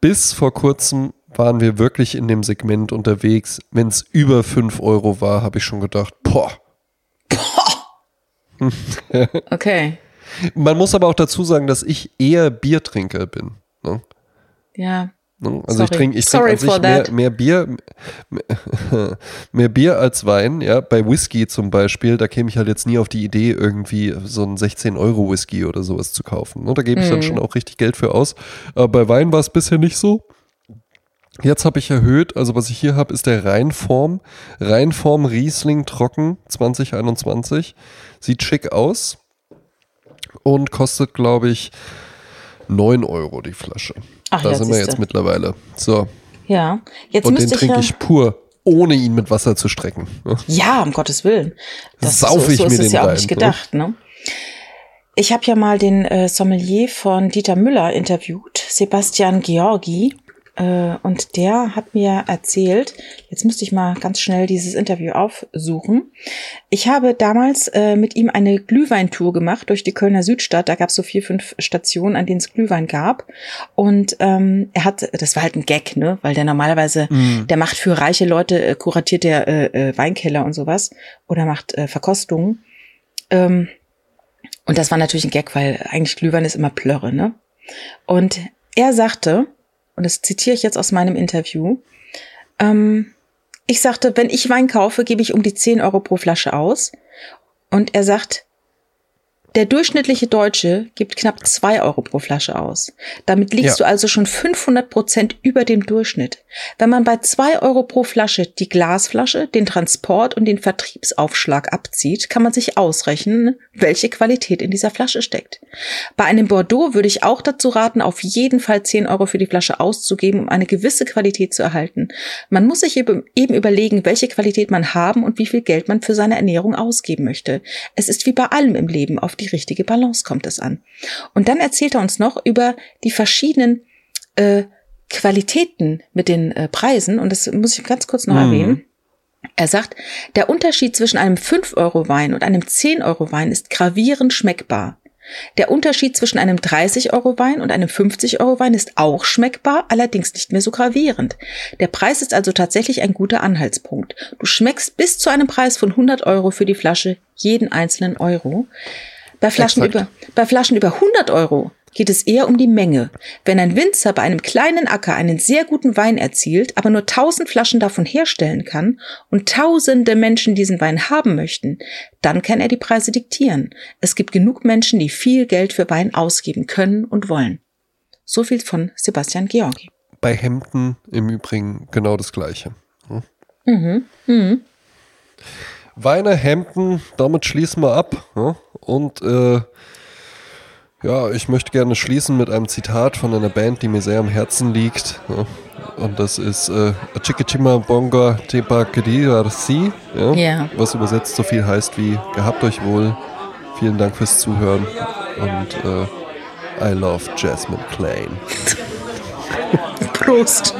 Bis vor kurzem waren wir wirklich in dem Segment unterwegs. Wenn es über 5 Euro war, habe ich schon gedacht, boah. Okay. Man muss aber auch dazu sagen, dass ich eher Biertrinker bin. Ne? Ja. Ne? Also Sorry. ich trinke ich trink an sich mehr, mehr, Bier, mehr, mehr Bier als Wein. Ja, bei Whisky zum Beispiel, da käme ich halt jetzt nie auf die Idee, irgendwie so einen 16 Euro Whisky oder sowas zu kaufen. Ne? Da gebe ich mm. dann mhm. schon auch richtig Geld für aus. Aber bei Wein war es bisher nicht so. Jetzt habe ich erhöht, also was ich hier habe, ist der Reinform. Reinform Riesling Trocken 2021. Sieht schick aus und kostet, glaube ich, 9 Euro die Flasche. Ach, da ja, sind wir jetzt mittlerweile. So. Ja, jetzt Und den trinke ich, ja ich pur, ohne ihn mit Wasser zu strecken. Ja, um Gottes Willen. Das Sauf so, ich so mir ist es ja auch nicht gedacht, ne? Ich habe ja mal den äh, Sommelier von Dieter Müller interviewt, Sebastian Georgi. Äh, und der hat mir erzählt, jetzt müsste ich mal ganz schnell dieses Interview aufsuchen. Ich habe damals äh, mit ihm eine Glühweintour gemacht durch die Kölner Südstadt. Da gab es so vier, fünf Stationen, an denen es Glühwein gab. Und ähm, er hat, das war halt ein Gag, ne? Weil der normalerweise, mm. der macht für reiche Leute, äh, kuratiert der äh, Weinkeller und sowas oder macht Verkostungen. Ähm, und das war natürlich ein Gag, weil eigentlich Glühwein ist immer Plörre, ne? Und er sagte, und das zitiere ich jetzt aus meinem Interview, ähm, ich sagte, wenn ich Wein kaufe, gebe ich um die 10 Euro pro Flasche aus. Und er sagt, der durchschnittliche Deutsche gibt knapp zwei Euro pro Flasche aus. Damit liegst ja. du also schon 500 Prozent über dem Durchschnitt. Wenn man bei zwei Euro pro Flasche die Glasflasche, den Transport und den Vertriebsaufschlag abzieht, kann man sich ausrechnen, welche Qualität in dieser Flasche steckt. Bei einem Bordeaux würde ich auch dazu raten, auf jeden Fall 10 Euro für die Flasche auszugeben, um eine gewisse Qualität zu erhalten. Man muss sich eben überlegen, welche Qualität man haben und wie viel Geld man für seine Ernährung ausgeben möchte. Es ist wie bei allem im Leben auf die richtige Balance kommt es an. Und dann erzählt er uns noch über die verschiedenen äh, Qualitäten mit den äh, Preisen. Und das muss ich ganz kurz noch mhm. erwähnen. Er sagt, der Unterschied zwischen einem 5-Euro-Wein und einem 10-Euro-Wein ist gravierend schmeckbar. Der Unterschied zwischen einem 30-Euro-Wein und einem 50-Euro-Wein ist auch schmeckbar, allerdings nicht mehr so gravierend. Der Preis ist also tatsächlich ein guter Anhaltspunkt. Du schmeckst bis zu einem Preis von 100 Euro für die Flasche jeden einzelnen Euro. Bei Flaschen, über, bei Flaschen über 100 Euro geht es eher um die Menge. Wenn ein Winzer bei einem kleinen Acker einen sehr guten Wein erzielt, aber nur 1000 Flaschen davon herstellen kann und tausende Menschen diesen Wein haben möchten, dann kann er die Preise diktieren. Es gibt genug Menschen, die viel Geld für Wein ausgeben können und wollen. So viel von Sebastian Georgi. Bei Hemden im Übrigen genau das Gleiche. Hm? Mhm. Mhm. Weine, Hemden, damit schließen wir ab. Ja? Und äh, Ja, ich möchte gerne schließen mit einem Zitat von einer Band, die mir sehr am Herzen liegt. Ja. Und das ist äh, Chiquichima Bonga Tepa Kedirarsi, ja, Ja. was übersetzt so viel heißt wie Gehabt euch wohl, vielen Dank fürs Zuhören und äh, I love Jasmine Klein. Prost.